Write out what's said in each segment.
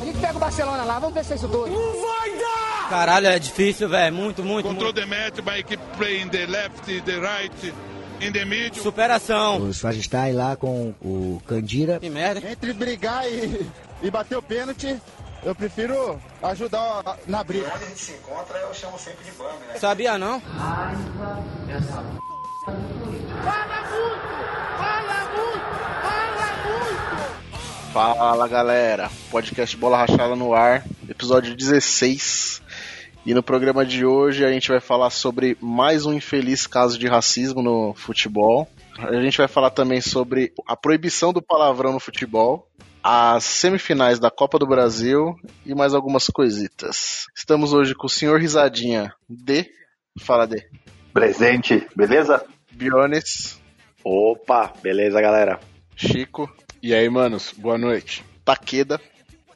A gente pega o Barcelona lá, vamos ver se é isso tudo. Não vai dar! Caralho, é difícil, velho. Muito, muito. Control muito. the match by keep playing the left, the right. In the middle. Superação. O Schwarzenstein lá com o Candira. Que merda. Entre brigar e, e bater o pênalti, eu prefiro ajudar na briga. Onde a gente se encontra, eu chamo sempre de bang, né? Sabia não? Raiva essa Fala muito! Fala galera, podcast Bola Rachada no ar, episódio 16. E no programa de hoje a gente vai falar sobre mais um infeliz caso de racismo no futebol. A gente vai falar também sobre a proibição do palavrão no futebol, as semifinais da Copa do Brasil e mais algumas coisitas. Estamos hoje com o senhor Risadinha D. Fala D. Presente, beleza? Biones. Opa, beleza, galera? Chico. E aí, manos, boa noite. Taqueda.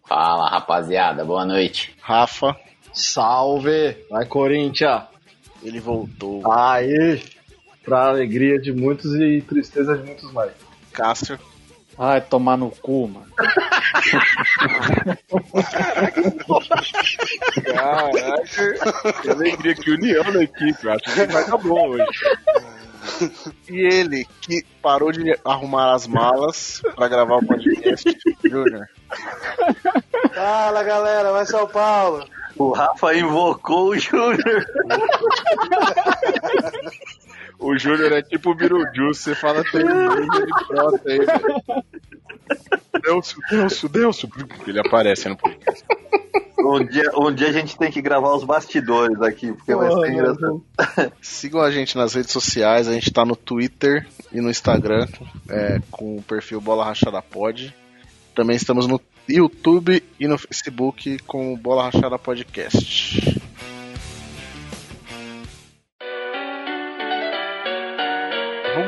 Fala, rapaziada, boa noite. Rafa. Salve! Vai, Corinthians! Ele voltou. Aí! Pra alegria de muitos e tristeza de muitos mais. Cássio. Ai, tomar no cu, mano. Caraca, que alegria, que união na equipe. Eu acho que vai dar bom hoje. E ele, que parou de arrumar as malas pra gravar o podcast, Júnior. Fala galera, vai São Paulo. O Rafa invocou o Júnior. O Júnior é tipo o Beetlejuice, você fala vezes ele brota aí. Delcio, Delcio, Delcio. Ele aparece no podcast. Um dia, um dia a gente tem que gravar os bastidores aqui, porque vai ser engraçado. Sigam a gente nas redes sociais, a gente tá no Twitter e no Instagram é, com o perfil Bola Rachada Pod. Também estamos no YouTube e no Facebook com o Bola Rachada Podcast.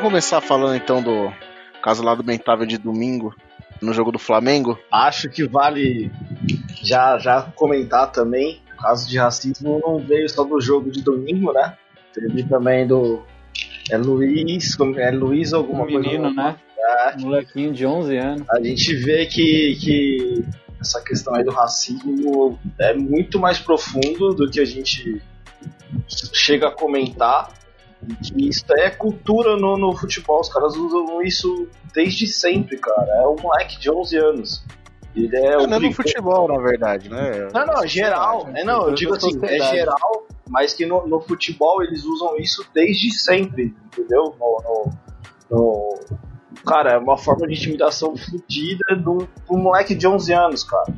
Vamos começar falando então do caso lá do Bentável de domingo, no jogo do Flamengo. Acho que vale já, já comentar também. O caso de racismo não veio só do jogo de domingo, né? Teve também do. É Luiz, como- é Luiz alguma Um menino, coisa. né? É, Molequinho de 11 anos. a gente vê que, que essa questão aí do racismo é muito mais profundo do que a gente chega a comentar. E que isso é cultura no, no futebol, os caras usam isso desde sempre, cara. É um moleque de 11 anos. Ele é não é no futebol, na verdade, né? Não, não, geral. É, não, eu digo assim, é geral, mas que no, no futebol eles usam isso desde sempre, entendeu? No, no- no- Cara, é uma forma de intimidação fodida um de um moleque de 11 anos, cara.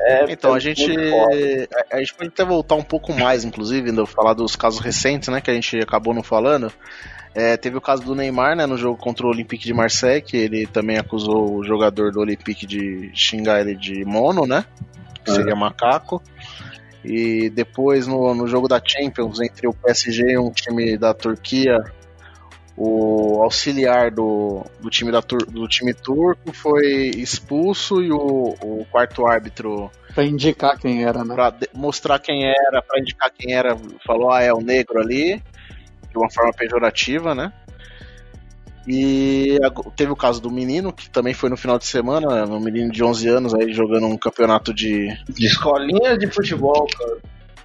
É, Então, é a gente, muito foda. a, a gente pode até voltar um pouco mais, inclusive, ainda falar dos casos recentes, né, que a gente acabou não falando. É, teve o caso do Neymar, né, no jogo contra o Olympique de Marseille, que ele também acusou o jogador do Olympique de xingar ele de mono, né, que seria macaco. E depois, no, no jogo da Champions, entre o PSG e um time da Turquia, o auxiliar do, do, time, da, tur- do time turco foi expulso e o, o quarto árbitro Pra indicar quem era, né? pra de- mostrar quem era, pra indicar quem era, falou, ah, é o negro ali, de uma forma pejorativa, né? E teve o caso do menino, que também foi no final de semana, um menino de 11 anos aí jogando um campeonato de. De escolinha de futebol, cara.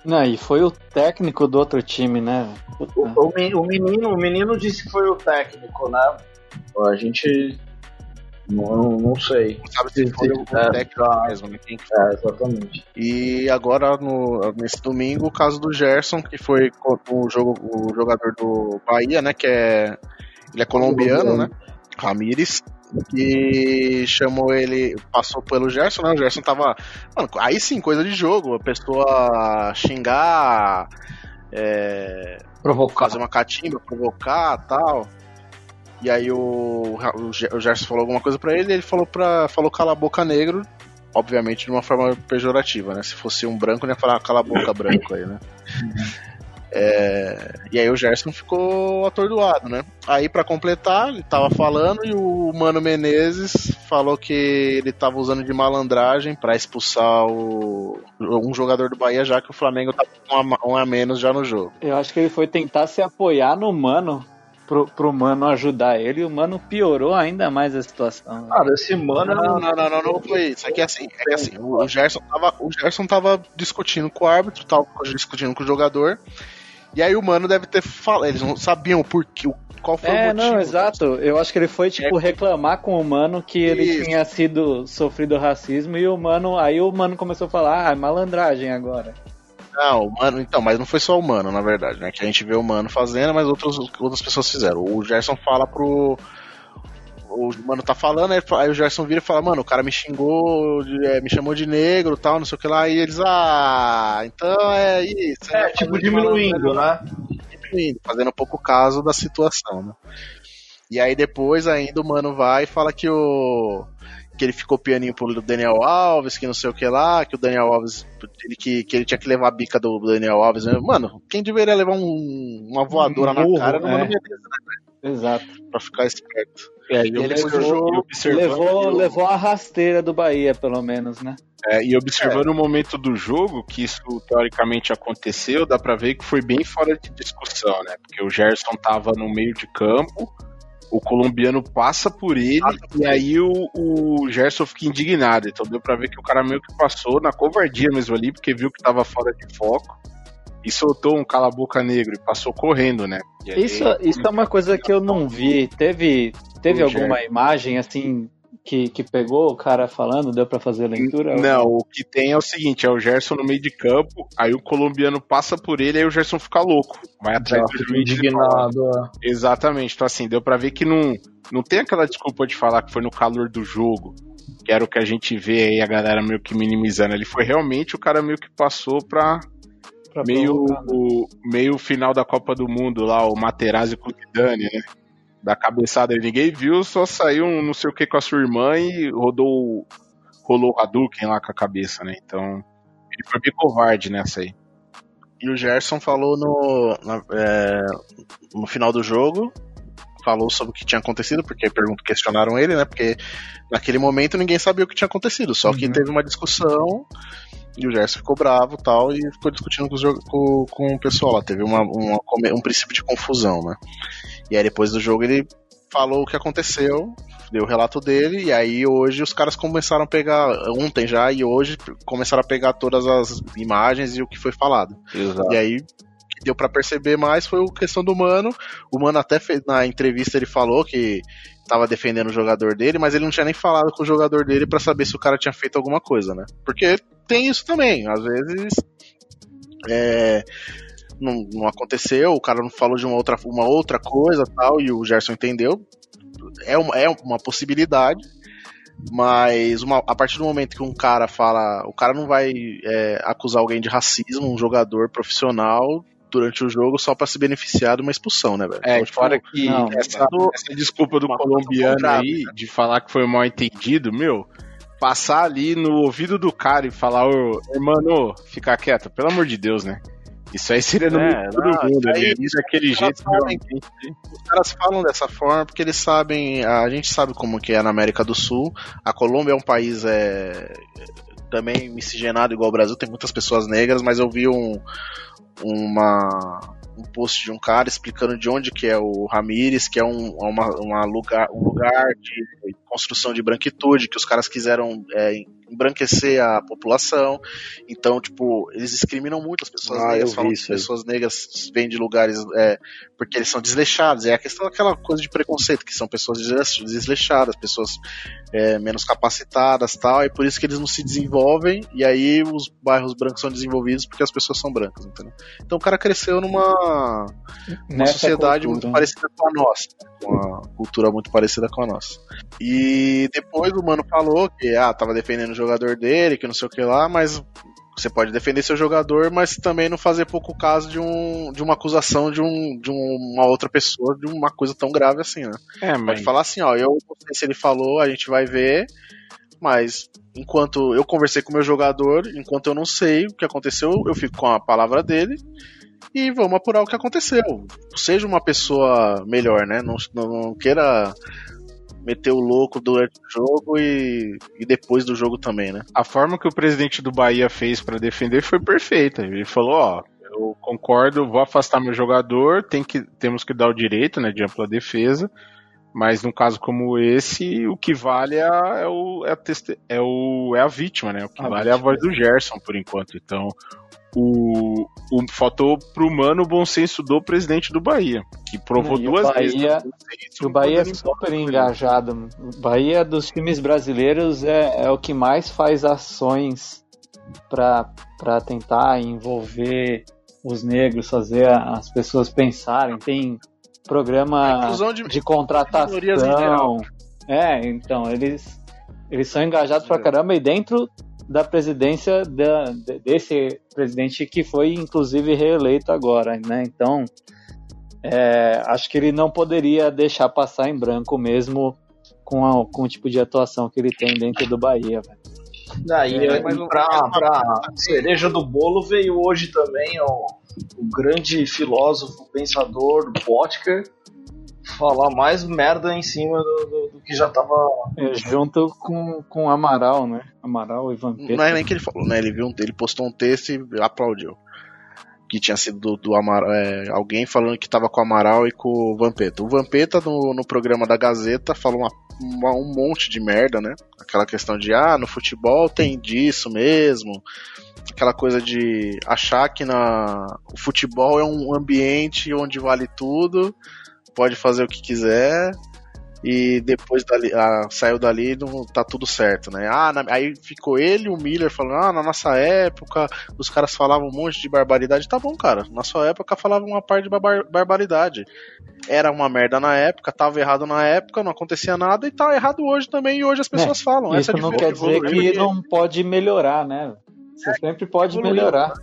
Não, e foi o técnico do outro time, né? O, o o menino, o menino disse que foi o técnico, né? A gente. Não, não sei. Sabe se foi o É, técnico tá. mesmo, né? Quem que É, exatamente. E agora, no, nesse domingo, o caso do Gerson, que foi o, jogo, o jogador do Bahia, né? Que é. Ele é colombiano, né? Ramires. Que chamou ele, passou pelo Gerson, né? O Gerson tava. Mano, aí sim, coisa de jogo. A pessoa xingar, é, Provocar. fazer uma catimba, provocar tal. E aí o, o, Ge- o Gerson falou alguma coisa pra ele e ele falou pra. falou cala a boca negro, obviamente de uma forma pejorativa, né? Se fosse um branco, ele ia falar cala a boca branco aí, né? É, e aí o Gerson ficou atordoado, né? Aí pra completar, ele tava falando e o Mano Menezes falou que ele tava usando de malandragem pra expulsar o, um jogador do Bahia, já que o Flamengo tava com um a, um a menos já no jogo. Eu acho que ele foi tentar se apoiar no mano pro, pro mano ajudar ele e o mano piorou ainda mais a situação. Cara, esse mano. Não, não, não, não, não foi isso. É que assim, é que assim o, Gerson tava, o Gerson tava discutindo com o árbitro, tava discutindo com o jogador. E aí o mano deve ter falado. Eles não sabiam por que, qual foi é, o motivo. não, exato. Eu acho que ele foi, tipo, é. reclamar com o mano que ele Isso. tinha sido sofrido racismo e o mano. Aí o mano começou a falar, ah, é malandragem agora. Não, o mano, então, mas não foi só o mano, na verdade, né? Que a gente vê o mano fazendo, mas outros, outras pessoas fizeram. O Gerson fala pro. O mano tá falando, aí o Gerson vira e fala, mano, o cara me xingou, me chamou de negro tal, não sei o que lá, e eles, ah, então é isso. É, tipo, diminuindo, né? diminuindo, fazendo pouco caso da situação, né? E aí depois ainda o mano vai e fala que o que ele ficou pianinho pro Daniel Alves, que não sei o que lá, que o Daniel Alves, ele, que, que ele tinha que levar a bica do Daniel Alves. Né? Mano, quem deveria levar um, uma voadora um burro, na cara no é. Mano Menezes, né? Exato. Pra ficar esperto. É, e ele levou, levou, levou a rasteira do Bahia, pelo menos, né? É, e observando é. o momento do jogo, que isso teoricamente aconteceu, dá pra ver que foi bem fora de discussão, né? Porque o Gerson tava no meio de campo, o colombiano passa por ele ah, e aí o, o Gerson fica indignado. Então deu pra ver que o cara meio que passou na covardia mesmo ali, porque viu que tava fora de foco e soltou um cala-boca negro e passou correndo, né? Aí, isso, isso é uma coisa que eu não vi. Teve, teve alguma Gerson. imagem assim que, que pegou o cara falando, deu para fazer a leitura? Não, o que tem é o seguinte, é o Gerson no meio de campo, aí o colombiano passa por ele, aí o Gerson fica louco, vai atrás do juiz. Indignado. É. Exatamente, então assim, deu para ver que não, não tem aquela desculpa de falar que foi no calor do jogo, que era o que a gente vê aí a galera meio que minimizando, ele foi realmente o cara meio que passou pra... Pra meio, o, meio final da Copa do Mundo lá, o Materazzi com o Zidane, né? da cabeçada ninguém viu, só saiu um não sei o que com a sua irmã e rodou rolou o Hadouken lá com a cabeça, né? Então, ele foi bem covarde nessa aí. E o Gerson falou no, na, é, no final do jogo, falou sobre o que tinha acontecido, porque pergunto, questionaram ele, né? Porque naquele momento ninguém sabia o que tinha acontecido, só que uhum. teve uma discussão e o Gerson ficou bravo tal, e ficou discutindo com, com, com o pessoal lá. Teve uma, uma, um princípio de confusão, né? E aí depois do jogo ele falou o que aconteceu, deu o relato dele, e aí hoje os caras começaram a pegar, ontem já, e hoje começaram a pegar todas as imagens e o que foi falado. Exato. E aí deu para perceber mais foi a questão do Mano. O Mano até fez, na entrevista ele falou que estava defendendo o jogador dele, mas ele não tinha nem falado com o jogador dele para saber se o cara tinha feito alguma coisa, né? Porque tem isso também, às vezes é, não, não aconteceu, o cara não falou de uma outra, uma outra coisa tal, e o Gerson entendeu. É uma, é uma possibilidade, mas uma, a partir do momento que um cara fala. O cara não vai é, acusar alguém de racismo, um jogador profissional, durante o jogo só para se beneficiar de uma expulsão, né, velho? É, então, tipo, fora que não, essa, essa, desculpa do colombiano aí, de falar que foi mal entendido, meu, passar ali no ouvido do cara e falar, ô, irmão, fica quieto, pelo amor de Deus, né? Isso aí seria no é, não, mundo, aí, isso, daquele jeito. Falam, os caras falam dessa forma porque eles sabem, a gente sabe como que é na América do Sul. A Colômbia é um país é, também miscigenado igual o Brasil, tem muitas pessoas negras, mas eu vi um, uma, um post de um cara explicando de onde que é o Ramires, que é um, uma, uma lugar, um lugar de construção de branquitude, que os caras quiseram é, embranquecer a população. Então, tipo, eles discriminam muito as pessoas ah, negras, falam que as pessoas negras vêm de lugares é, porque eles são desleixados. É a questão daquela coisa de preconceito, que são pessoas desleixadas, pessoas é, menos capacitadas tal, e por isso que eles não se desenvolvem, e aí os bairros brancos são desenvolvidos porque as pessoas são brancas, entendeu? Então o cara cresceu numa, numa sociedade cultura. muito parecida com a nossa, com uma cultura muito parecida com a nossa. E depois o mano falou que ah, tava defendendo o jogador dele, que não sei o que lá, mas você pode defender seu jogador, mas também não fazer pouco caso de, um, de uma acusação de, um, de uma outra pessoa de uma coisa tão grave assim, né? É, mas... Pode falar assim, ó, eu não sei se ele falou, a gente vai ver, mas enquanto eu conversei com o meu jogador, enquanto eu não sei o que aconteceu, eu fico com a palavra dele e vamos apurar o que aconteceu. Seja uma pessoa melhor, né? Não, não, não queira meter o louco durante o jogo e, e depois do jogo também, né? A forma que o presidente do Bahia fez para defender foi perfeita. Ele falou, ó, eu concordo, vou afastar meu jogador, tem que, temos que dar o direito né, de ampla defesa, mas num caso como esse, o que vale é, a, é, o, é, a, teste, é, o, é a vítima, né? O que a vale vítima. é a voz do Gerson, por enquanto. Então, o, o faltou pro mano o bom senso do presidente do Bahia, que provou Não, duas o Bahia, vezes. O Bahia é super engajado. O Bahia dos times brasileiros é, é o que mais faz ações para tentar envolver os negros, fazer as pessoas pensarem. Tem programa de, de contratação. É, então, eles, eles são engajados pra caramba e dentro da presidência da, desse presidente que foi inclusive reeleito agora, né? Então, é, acho que ele não poderia deixar passar em branco mesmo com, a, com o tipo de atuação que ele tem dentro do Bahia. Véio. Daí, é, mas pra, pra cereja do bolo veio hoje também ó, o grande filósofo, pensador Botker falar mais merda em cima do, do, do que já tava. É, junto com, com Amaral, né? Amaral e Vampeta. Não é nem que ele falou, né? Ele, viu, ele postou um texto e aplaudiu. Que tinha sido do, do Amaral, é, alguém falando que tava com o Amaral e com o Vampeta. O Vampeta, no, no programa da Gazeta, falou uma, uma, um monte de merda, né? Aquela questão de, ah, no futebol tem disso mesmo aquela coisa de achar que na, o futebol é um ambiente onde vale tudo pode fazer o que quiser e depois dali, ah, saiu dali não tá tudo certo, né? Ah, na, aí ficou ele e o Miller falando, ah, na nossa época os caras falavam um monte de barbaridade. Tá bom, cara, na sua época falavam uma parte de bar barbaridade. Era uma merda na época, tava errado na época, não acontecia nada e tá errado hoje também e hoje as pessoas é, falam. Isso não quer dizer que não pode melhorar, né? Você é, sempre pode melhorar.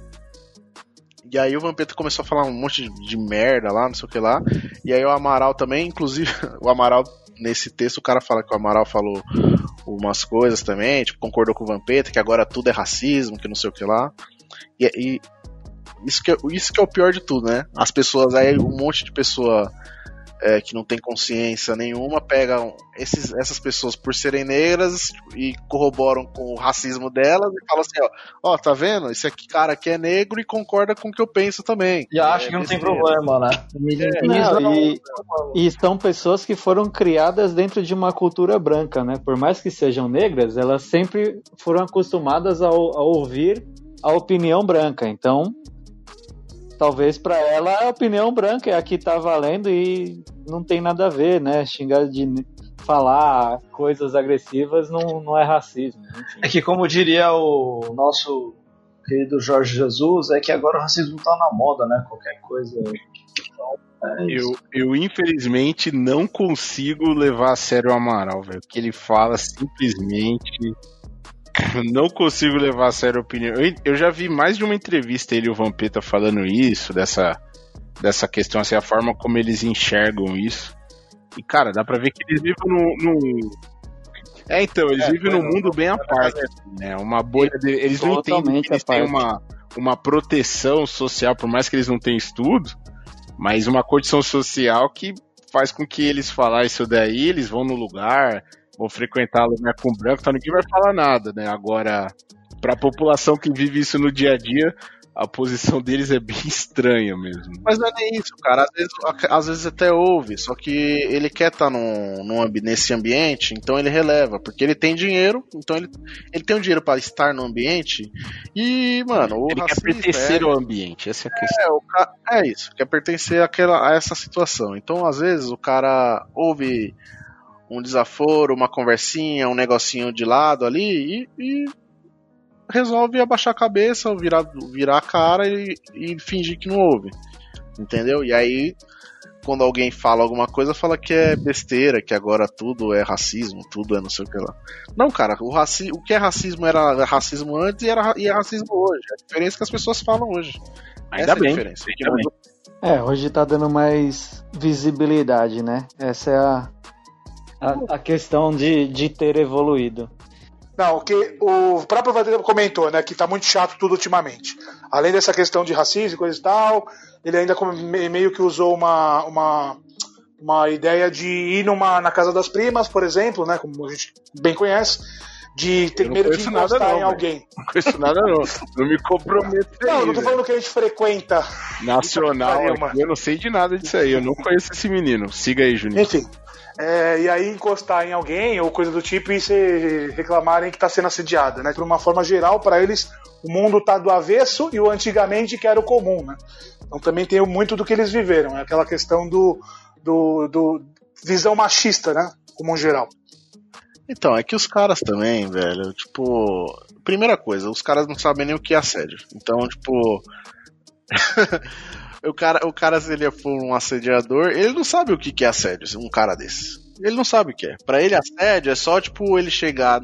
E aí o Vampeta começou a falar um monte de, merda lá, não sei o que lá. E aí o Amaral também, inclusive, o Amaral, nesse texto, o cara fala que o Amaral falou umas coisas também, tipo, concordou com o Vampeta, que agora tudo é racismo, que não sei o que lá. E, e isso, que, é, isso que é o pior de tudo, né? As pessoas, aí um monte de pessoa é, que não tem consciência nenhuma pegam esses, essas pessoas por serem negras e corroboram com o racismo delas e falam assim, ó, ó, tá vendo? Esse aqui, cara aqui é negro e concorda com o que eu penso também. E acha é, que não tem problema, né? É, não, e, e são pessoas que foram criadas dentro de uma cultura branca, né? Por mais que sejam negras, elas sempre foram acostumadas a, a ouvir a opinião branca. Então, talvez para ela a opinião branca é a que tá valendo e não tem nada a ver, né? Xingar de falar coisas agressivas não, não é racismo. Enfim. É que, como diria o nosso querido Jorge Jesus, é que agora o racismo tá na moda, né? Qualquer coisa. Então, é eu, eu, infelizmente, não consigo levar a sério o Amaral, velho. O que ele fala simplesmente não consigo levar a sério a opinião. Eu, eu, já vi mais de uma entrevista ele e o Vampeta falando isso, dessa, dessa questão, assim, a forma como eles enxergam isso. E, cara, dá pra ver que eles vivem num. É, então, eles é, vivem num mundo bem à parte, né? Uma bolha. De... Eles não entendem que eles têm uma, uma proteção social, por mais que eles não tenham estudo, mas uma condição social que faz com que eles falar isso daí, eles vão no lugar, vou frequentar lugar com branco, então ninguém vai falar nada, né? Agora, para a população que vive isso no dia a dia, a posição deles é bem estranha mesmo. Mas não é nem isso, cara. Às vezes, às vezes até ouve, só que ele quer estar tá num, num, nesse ambiente, então ele releva, porque ele tem dinheiro, então ele, ele tem o um dinheiro para estar no ambiente. E, mano, ele quer pertencer é, ao ambiente, essa é a questão. É, é isso, quer pertencer àquela, a essa situação. Então, às vezes, o cara ouve um desaforo, uma conversinha, um negocinho de lado ali e, e resolve abaixar a cabeça, virar, virar a cara e, e, fingir que não ouve. Entendeu? E aí, quando alguém fala alguma coisa, fala que é besteira, que agora tudo é racismo, tudo é não sei o que lá. Não, cara, o, raci o que é racismo era racismo antes e, era, e é racismo hoje. A diferença é que as pessoas falam hoje. Ainda Essa bem. É, a diferença. Ainda bem. é, hoje tá dando mais visibilidade, né? Essa é a, a, a questão de, de ter evoluído. Não, o que o próprio Vadeiro comentou, né, que tá muito chato tudo ultimamente. Além dessa questão de racismo e coisa e tal, ele ainda meio que usou uma, uma, uma ideia de ir numa, na casa das primas, por exemplo, né, como a gente bem conhece, de ter medo de conheço nada encostar não, em alguém. Não conheço nada não. Não me comprometo Não, aí, eu não tô falando que a gente frequenta. Nacional, é aqui, eu não sei de nada disso aí. Eu não conheço esse menino. Siga aí, Juninho. Enfim. É, e aí encostar em alguém ou coisa do tipo e se reclamarem que tá sendo assediada, né? De uma forma geral, para eles, o mundo tá do avesso e o antigamente que era o comum, né? Então também tem muito do que eles viveram, é aquela questão do, do, do visão machista, né? Como um geral. Então, é que os caras também, velho, tipo. Primeira coisa, os caras não sabem nem o que é assédio. Então, tipo. o, cara, o cara, se ele for um assediador, ele não sabe o que que é assédio, um cara desse. Ele não sabe o que é. Pra ele, assédio é só, tipo, ele chegar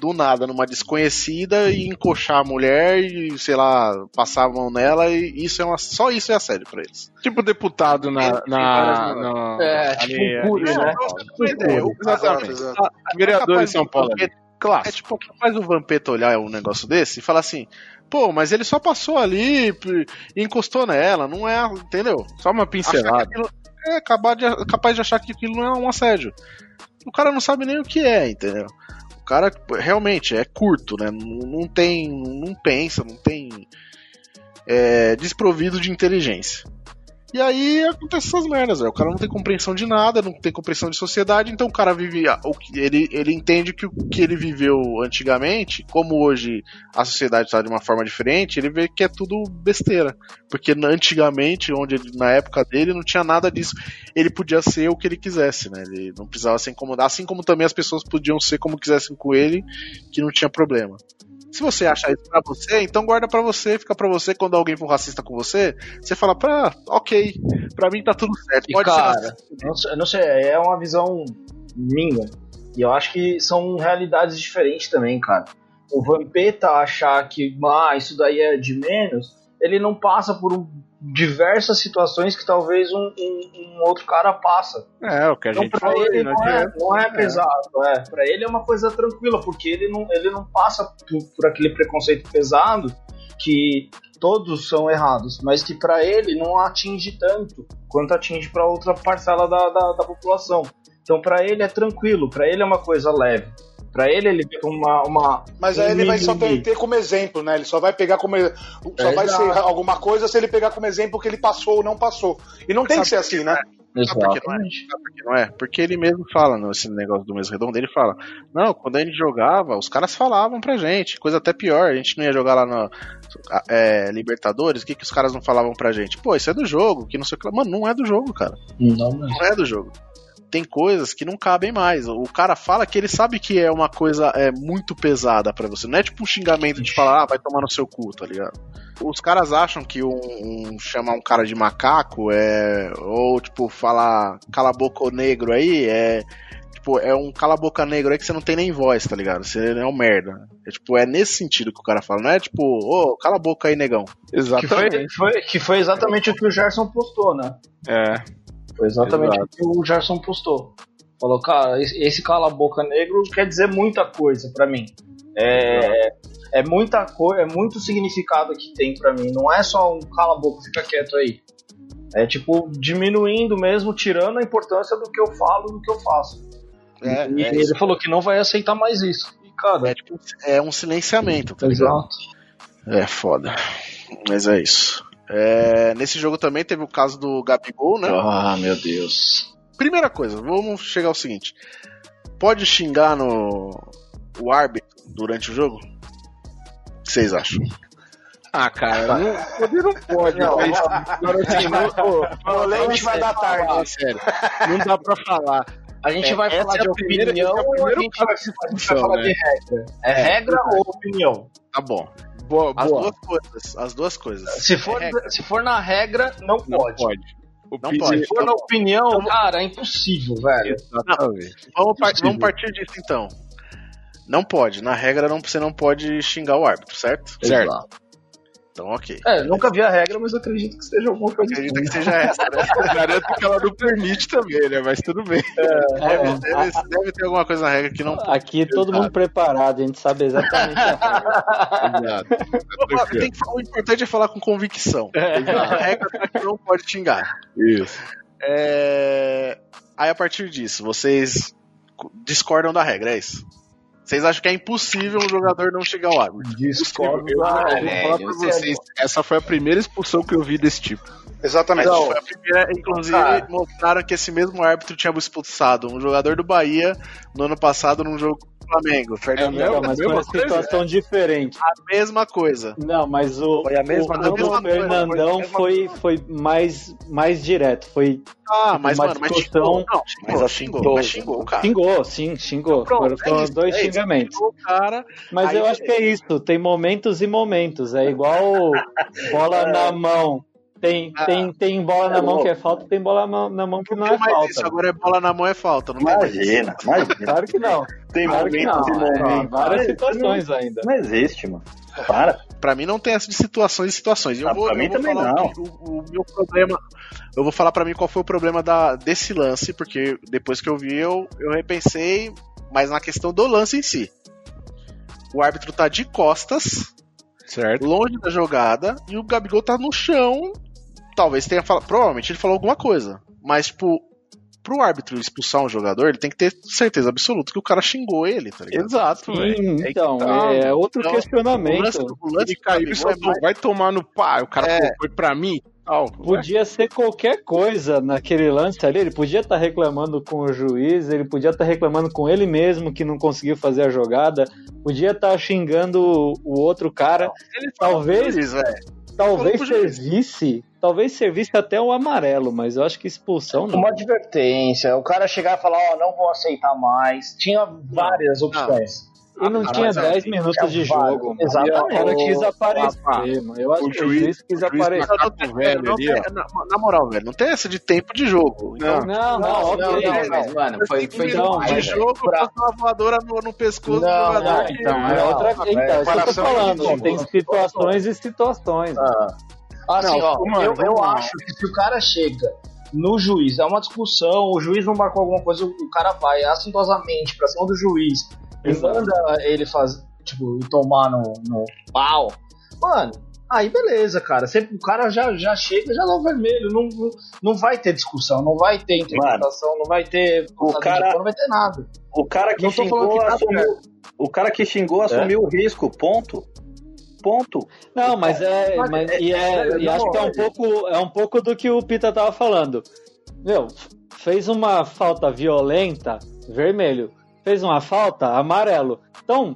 do nada numa desconhecida e encoxar a mulher e, sei lá, passar a mão nela e isso é uma, só isso é assédio pra eles. Tipo deputado na. na, na É, ali, tipo um né? né? Ideia, Exatamente. Vereador de São Paulo. Claro. É tipo, capaz o Vampeta olhar um negócio desse e falar assim, pô, mas ele só passou ali e encostou nela, não é, entendeu? Só uma pincelada. Aquilo- é capaz de, capaz de achar que aquilo não é um assédio. O cara não sabe nem o que é, entendeu? O cara realmente é curto, né? Não, não tem. não pensa, não tem. É, desprovido de inteligência. E aí acontece essas merdas, velho. O cara não tem compreensão de nada, não tem compreensão de sociedade, então o cara vive. a- O que, ele, ele entende que o que ele viveu antigamente, como hoje a sociedade está de uma forma diferente, ele vê que é tudo besteira. Porque antigamente, onde ele- na época dele, não tinha nada disso. Ele podia ser o que ele quisesse, né? Ele não precisava se incomodar, assim como também as pessoas podiam ser como quisessem com ele, que não tinha problema. Se você achar isso pra você, então guarda pra você, fica pra você. Quando alguém for racista com você, você fala, pra, ok, pra mim tá tudo certo. E Pode ser cara, racista. sei, não sei, é uma visão minha. E eu acho que são realidades diferentes também, cara. O Vampeta achar que ah, isso daí é de menos, ele não passa por um- diversas situações que talvez um, um- um outro cara passa. É, o que a Então, gente pra falou ele não, é, adianta. não é É. pesado, é. Pra ele é uma coisa tranquila, porque ele não, ele não passa por, por aquele preconceito pesado que todos são errados, mas que pra ele não atinge tanto quanto atinge pra outra parcela da, da, da população. Então pra ele é tranquilo, pra ele é uma coisa leve. Pra ele ele vê uma, uma Mas um aí ele vai só ter, ter como exemplo, né? Ele só vai pegar como. Só É, vai exato. ser alguma coisa se ele pegar como exemplo que ele passou ou não passou. E não tem que ser assim, né? Sabe por que não é? Sabe por que não é? Porque ele mesmo fala nesse negócio do mês redondo, ele fala, não, quando a gente jogava, os caras falavam pra gente, coisa até pior, a gente não ia jogar lá na é, Libertadores, o que, que os caras não falavam pra gente? Pô, isso é do jogo, que não sei o que. Mano, não é do jogo, cara. Não, Não é do jogo. Tem coisas que não cabem mais. O cara fala que ele sabe que é uma coisa é, muito pesada pra você. Não é tipo um xingamento de falar, ah, vai tomar no seu cu, tá ligado? Os caras acham que um, um- chamar um cara de macaco é. Ou, tipo, falar cala a boca negro aí é. Tipo, é um cala a boca negro aí que você não tem nem voz, tá ligado? Você é um merda. É, tipo, é nesse sentido que o cara fala, não é tipo, ô, cala a boca aí, negão. Que foi, foi- que foi exatamente o que o Gerson postou, né? É. Foi exatamente Exato. o que o Gerson postou. Falou, cara, esse cala-boca negro quer dizer muita coisa pra mim. É, é muita coisa, é muito significado que tem pra mim. Não é só um cala-boca, fica quieto aí. É tipo, diminuindo mesmo, tirando a importância do que eu falo e do que eu faço. É, e é ele isso. falou que não vai aceitar mais isso. E, cara, É, tipo, é um silenciamento, tá ligado? exato. É foda. Mas é isso. É, nesse jogo também teve o caso do Gabigol, né? Ah, meu Deus. Primeira coisa, vamos chegar ao seguinte: pode xingar no o árbitro durante o jogo? O que vocês acham? Ah, cara, não, poder não pode. Não, mas, agora, assim, não, pô, O leite vai dar tarde. sério, não dá pra falar. A gente É, vai falar é de a primeira- opinião esse é o ou a gente vai, de falar né? de regra? É regra ou opinião? Tá bom. Boa, As boa. duas coisas. As duas coisas. Se for, É se for na regra, não, Não pode. pode. O Não pode. Se for na opinião, cara, é impossível, velho. Exatamente. Vamos, par- vamos partir disso então. Não pode. Na regra, não, você não pode xingar o árbitro, certo? Certo. Então, ok. É, nunca vi a regra, mas eu acredito que seja alguma coisa Acredito assim. que seja essa, né? Garanto que ela não permite também, né? Mas tudo bem. Deve, deve- deve ter alguma coisa na regra que não pode. Aqui todo mundo preparado, a gente sabe exatamente a regra. Exato. Tem que- o importante é falar com convicção. A regra é que não pode xingar. Isso. É, Aí a partir disso, vocês discordam da regra, é isso? Vocês acham que é impossível um jogador não chegar ao árbitro? Discordo. Eu, eu vou falar velho, pra você vocês, essa foi a primeira expulsão que eu vi desse tipo. Exatamente. Mas foi a primeira, inclusive, Cara. mostraram que esse mesmo árbitro tinha expulsado um jogador do Bahia no ano passado num jogo Flamengo. Fernando É, Não, mas foi uma situação diferente. A mesma coisa. Não, mas o, Foi a mesma o, A mesma Fernandão coisa. foi, foi mais, mais direto. Foi Ah, mas, uma mano, mas xingou. Não, xingou, Mas xingou, xingou, mas xingou o cara. Xingou, sim, xingou. Pronto, foram é isso, dois é xingamentos. Xingou cara. Mas Aí eu acho que é isso, tem momentos e momentos. É igual bola na mão. Tem, Ah. tem, tem bola na mão que é falta, tem bola na- na mão que não Não é mais falta. isso, agora é bola na mão é falta. Não tem mais isso. Imagina, imagina. Claro que não. Tem Claro que momentos não. e momentos. Tem várias situações ainda. Não existe, mano. Para. Pra mim não tem essa de situações e situações. Eu Ah, vou, pra eu mim vou também falar não. o- o meu problema. Eu vou falar pra mim qual foi o problema da, desse lance, porque depois que eu vi, eu, eu repensei, mas na questão do lance em si. O árbitro tá de costas, Certo? longe da jogada, e o Gabigol tá no chão. Talvez tenha falado. Provavelmente ele falou alguma coisa. Mas, tipo, pro árbitro expulsar um jogador, ele tem que ter certeza absoluta que o cara xingou ele, tá ligado? Exato, velho. Então, tá. é outro Então, O questionamento. lance, o lance Ele do caiu e é mais- vai tomar no pá. O cara É. foi pra mim tal. Podia ser qualquer coisa naquele lance ali. Ele podia estar reclamando com o juiz, ele podia estar reclamando com ele mesmo que não conseguiu fazer a jogada, podia estar xingando o outro cara. Ele falou Talvez- juiz, velho. Talvez servisse, talvez servisse até o amarelo, mas eu acho que expulsão não. Uma advertência, o cara chegar e falar, ó, não vou aceitar mais. Tinha várias opções. E não Ah, tinha mas, 10 tinha minutos de vários, jogo. mano. exatamente. O cara quis aparecer, Ah, mano. Eu acho o que juiz- o juiz quis aparecer. velho Não ali, na, na moral, velho, não tem essa de tempo de jogo. Não, não, ok. Não, mas- mas, mano, foi, foi demais, de jogo, pra- passa uma voadora no, no pescoço Não, do jogador. Ah, então, é outra então, é isso que eu tô falando. Tem situações e situações. Assim, Não, ó, mano, eu, acho que se o cara chega no juiz, é uma discussão, o juiz não marcou alguma coisa, o cara vai assintosamente pra cima do juiz e manda ele fazer, tipo, tomar no, no pau. Mano, aí beleza, cara. Sempre, o cara já, já chega já dá o vermelho. Não, não, não vai ter discussão, não vai ter interpretação, não vai ter. O cara- não vai ter nada. O cara que xingou que tá assumiu. O cara que xingou assumiu o risco, ponto. Ponto. Não, mas é. Mas- Mas, e é, e não, acho que é um, é- pouco, é um pouco do que o Pita tava falando. Meu, fez uma falta violenta, vermelho. Fez uma falta, amarelo. Então,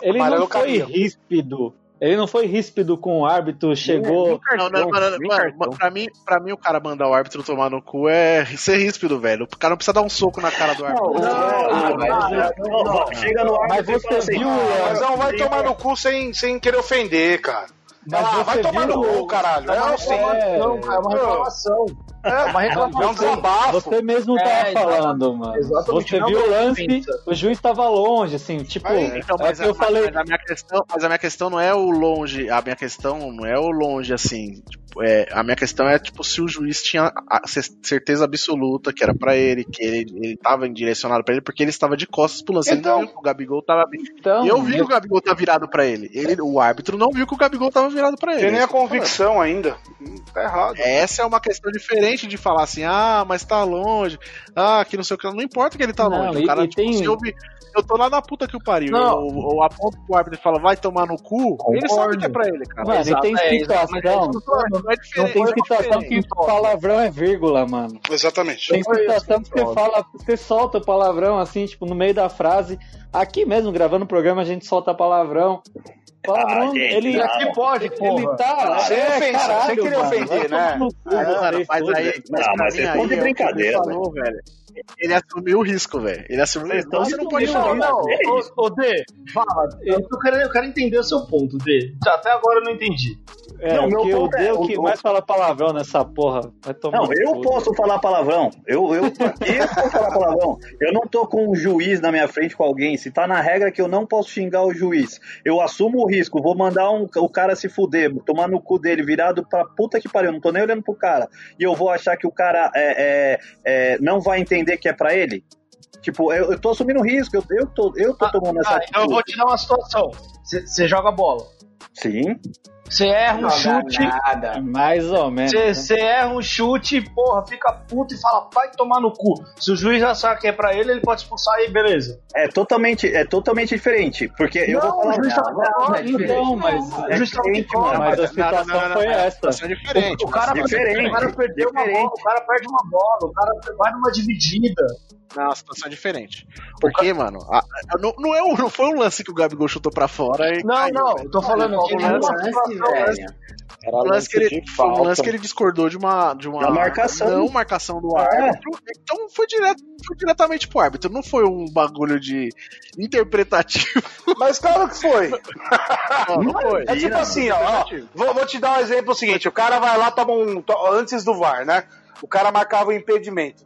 ele Amarelo não foi cabia. ríspido. Ele não foi ríspido com o árbitro, chegou. Não, não, mano, cartão. pra, mim, pra mim, o cara mandar o árbitro tomar no cu é ser ríspido, velho. O cara não precisa dar um soco na cara do árbitro. Ah, não, não, Chega no ar Mas você viu, Mas não vai tomar no cu sem, sem querer ofender, cara. Mas ah, vai você tomar viu no o- cu, caralho. É, É uma assim. reclamação, cara, é uma reclamação. É uma É reclamação. um desabafo. Você mesmo É, tava exatamente. falando, mano. Exatamente, Você não viu o lance, ofensa. o juiz tava longe, assim, tipo. Então, é mas, que a, eu falei. mas a minha questão, mas a minha questão não é o longe, a minha questão não é o longe assim, tipo, é, a minha questão é tipo se o juiz tinha certeza absoluta que era pra ele, que ele, ele tava direcionado pra ele porque ele estava de costas pro lance, Então- ele não viu que o Gabigol tava bem. Então, eu vi que o Gabigol tá virado pra ele. ele. O árbitro não viu que o Gabigol tava virado pra ele. Tem nem É a tô falando. convicção ainda. Tá errado. Essa é uma questão diferente de falar assim, ah, mas tá longe, ah, que não sei o que, não importa que ele tá Não, longe. e- o cara, tipo, tem- se eu, vi- eu tô lá na puta que o pariu, Não. eu, eu aponto pro árbitro e falo, vai tomar no cu, ele sabe que é pra ele, cara. Mano, e tem Exato, é, situação. Não é Não diferente. tem não é situação diferente. que palavrão é vírgula, mano. Exatamente. Tem situação que você fala, você solta o palavrão assim, tipo, no meio da frase. Aqui mesmo, gravando o programa, a gente solta palavrão. Palavrão, Ah, gente, ele. Aqui pode, Ele porra. tá. Sem é, ofensa, caralho, sem querer mano, ofender, né? no cu, Ah, mano, vocês mas aí, mas Não, mas aí, é ele assumiu o risco, velho. Ele assumiu o risco. Então você não pode Não, falar. não, É ô, ô D, fala. Eu, tô querendo, eu quero entender o seu ponto, D. Até agora eu não entendi. É, Não, meu que o ponto é, Deus o- que o- mais fala palavrão nessa porra. Vai tomar Não, eu posso falar palavrão. Eu, eu, eu posso falar palavrão. Eu não tô com um juiz na minha frente com alguém. Se tá na regra que eu não posso xingar o juiz, eu assumo o risco. Vou mandar um, o cara se fuder, tomar no cu dele, virado pra puta que pariu. Não tô nem olhando pro cara. E eu vou achar que o cara é, é, é, não vai entender que é pra ele. Tipo, eu, eu tô assumindo risco. Eu, eu tô, eu tô tomando essa Ah, então eu vou te dar uma situação. Você joga bola. Sim. Você erra um chute. Nada. Mais ou menos. Você, você erra um chute, porra, fica puto e fala, vai tomar no cu. Se o juiz achar que é pra ele, ele pode expulsar aí, beleza. É totalmente, é totalmente diferente. Porque eu vou falar. o juiz tá Não, fora, então, mas É o juiz tá fora. mano. Mas a situação foi essa. Isso é diferente. O cara, Diferente, o cara perdeu uma diferente. bola, o cara perde uma bola, o cara vai numa dividida. Não, a situação é diferente. Porque, mano, a- a- não, não, é um- não foi um lance que o Gabigol chutou pra fora e Não, caiu, não, velho. eu tô falando que um lance, situação velho. Um lance, que ele, foi um lance que ele discordou de uma, de uma Da marcação. não marcação do É. árbitro. Então foi, direto, foi diretamente pro árbitro. Não foi um bagulho de interpretativo. Mas claro que foi. Não, não foi. É tipo assim, ó, ó, vou, vou te dar um exemplo seguinte, o cara vai lá, toma um. to- Antes do VAR, né? O cara marcava o impedimento.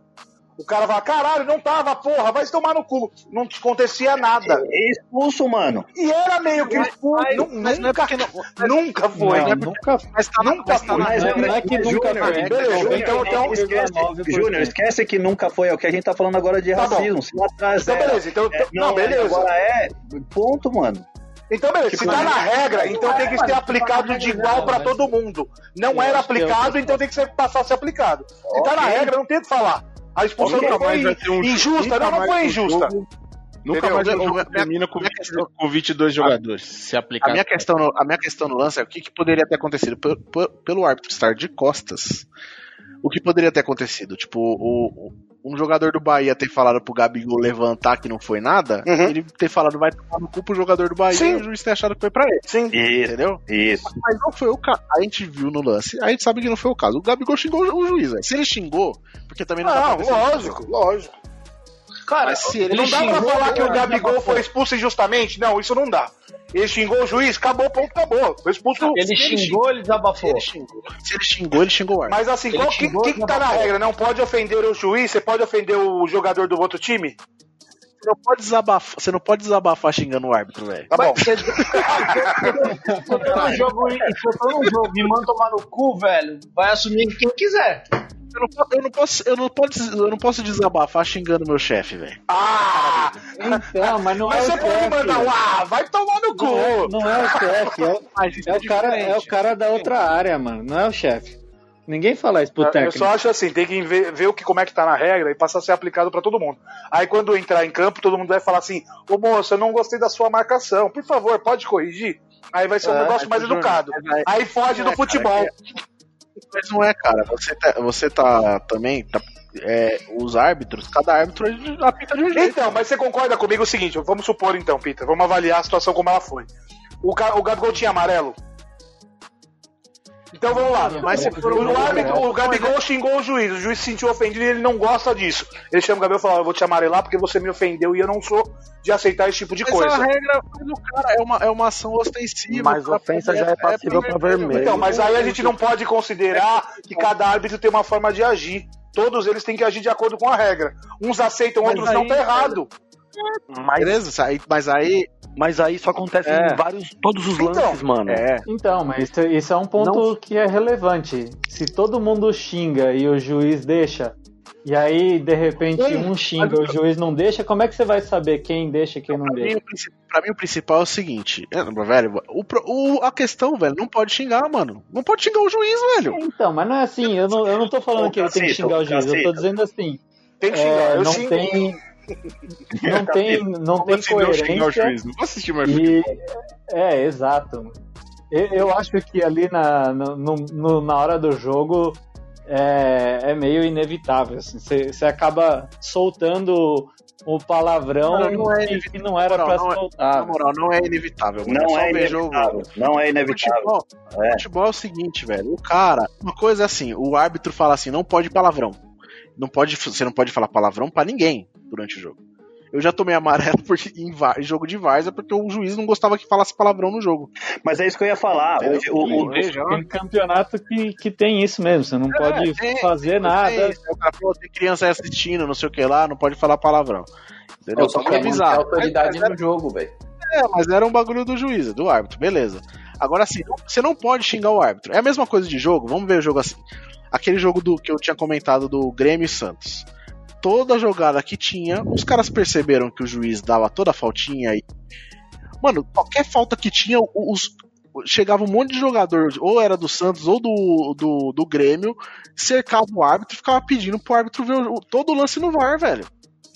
O cara vai, caralho, não tava, porra, vai se tomar no cu. Não acontecia nada. É expulso, mano. E era meio que expulso. Mas não é nunca, porque não, nunca foi. Não, nunca mas tá, Nunca mas foi. na Mas Não, não é que nunca foi. beleza, Júnior, então- então esquece, 9%. Júnior, esquece que nunca foi. É o que a gente tá falando agora de Tá racismo. Se lá atrás Então, beleza, então- é, não, não, beleza. Agora é. Ponto, mano. Então, beleza, se tá na regra, então tem que ser aplicado de igual não, pra mas- todo mundo. Não era aplicado, então tem que ser, passar a ser aplicado. Se tá na regra, não tem o que falar. A expulsão Nunca mais vai foi ter um injusta, não, não foi um injusta. Nunca mais Minha- jogo termina com, com 22 jogadores. Se A aplicar. minha, questão no, a minha questão no lance é o que, que poderia ter acontecido Pe- pe- pelo árbitro estar de costas. O que poderia ter acontecido? Tipo, o- um jogador do Bahia ter falado pro Gabigol levantar que não foi nada, Uhum. ele ter falado vai tomar no cu pro jogador do Bahia Sim. e o juiz ter achado que foi pra ele. Sim. Isso, Entendeu? isso. Mas não foi o caso. A gente viu no lance, a gente sabe que não foi o caso. O Gabigol xingou o juiz, velho. Se ele xingou, porque também não, dá Não, pra se ele lógico, lógico. Cara, Mas se ele não dá pra falar que o ele Gabigol foi expulso injustamente? Não, isso não dá. Ele xingou o juiz, acabou, ponto, acabou. Foi expulso. Ele Se xingou, ele desabafou. ele xingou, se ele xingou, ele xingou o árbitro. Mas assim, Ele qual, que, xingou, que, que tá na regra? Não pode ofender o juiz? Você pode ofender o jogador do outro time? Você não pode desabafar, você não pode desabafar xingando o árbitro, velho. Tá bom. Você se eu tô no jogo e no jogo e manda tomar no cu, velho, vai assumir quem quiser. Eu não, eu não posso, eu não posso, eu não posso desabafar xingando meu chefe, velho. Ah! Então, mas não Mas é você o pode chefe. mandar um ah, vai tomar no Não é, cu! não é o chefe, é o, Mas isso é o cara, é o cara da outra área, mano. Não é o chefe. Ninguém fala isso pro Eu técnico. só acho assim, tem que ver, ver o que, como é que tá na regra e passar a ser aplicado pra todo mundo. Aí quando entrar em campo, todo mundo vai falar assim, ô moço, eu não gostei da sua marcação, por favor, pode corrigir? Aí vai ser um É, negócio mais Júnior, educado. mas aí- foge não do é, futebol. Mas não é, cara. Você tá, você tá também. Tá, é, os árbitros, cada árbitro apita de um jeito. Então, mas você concorda comigo o seguinte, vamos supor então, Peter, vamos avaliar a situação como ela foi. O, o Gabigol tinha amarelo? Então vamos lá. Mas se o, for um o, árbitro, o Gabigol xingou o juiz, o juiz se sentiu ofendido e ele não gosta disso. Ele chama o Gabigol e fala: Eu vou te amarelar porque você me ofendeu e eu não sou de aceitar esse tipo de Mas coisa. a regra do cara é uma, é uma ação ostensiva. Mas ofensa já é passível pra vermelho. Então, mas aí a gente não pode considerar que cada árbitro tem uma forma de agir. Todos eles têm que agir de acordo com a regra. Uns aceitam, Mas outros não, aí- tá errado. Mas, Beleza, aí- mas aí. mas aí isso acontece É. em vários, todos os Então, lances, mano. É. Então, mas isso, isso é um ponto que é relevante. Se todo mundo xinga e o juiz deixa, e aí de repente um xinga e o juiz não deixa, como é que você vai saber quem deixa e quem não Pra mim, deixa? o princi- pra mim, o principal é o seguinte, é, velho, o, o- a questão, velho, não pode xingar, mano. Não pode xingar o juiz, velho. Então, mas não é assim, eu não, eu não tô falando Ô, que ele tem que xingar o juiz, eu tô dizendo assim, Tem que xingar. é, eu não xingo. tem. Não tem, não tem Assim, não coerência. juiz. Não vou assistir mais E, é, exato. Eu, eu acho que ali na, no- no- na hora do jogo é, é meio inevitável. assim. Você você acaba soltando o palavrão Não, não é que, que não era não é- soltar. Na moral, não é inevitável. mano. Não só é ver jogo. inevitável. Não é inevitável. Futebol, É. futebol é o seguinte, velho. O cara, uma coisa é assim, o árbitro fala assim, não pode palavrão. Não pode, você não pode falar palavrão pra ninguém durante o jogo. Eu já tomei amarelo porque, em, em jogo de várzea porque o juiz não gostava que falasse palavrão no jogo. Mas é isso que eu ia falar. Hoje, o, o- Veja, ó. Tem campeonato que, que tem isso mesmo, você não pode tem, fazer Tem, nada. o cara falou, tem criança aí assistindo, não sei o que lá, não pode falar palavrão. Entendeu? Só quer é manter a bizarro. autoridade Mas- no jogo, velho. É, mas era um bagulho do juiz, do árbitro, beleza. Agora assim, não- você não pode xingar o árbitro. É a mesma coisa de jogo, vamos ver o jogo assim. Aquele jogo do que eu tinha comentado do Grêmio e Santos. Toda jogada que tinha, os caras perceberam que o juiz dava toda a faltinha aí. Mano, qualquer falta que tinha, os, chegava um monte de jogador, ou era do Santos ou do, do, do Grêmio, cercava o árbitro e ficava pedindo pro árbitro ver o- todo o lance no VAR, velho.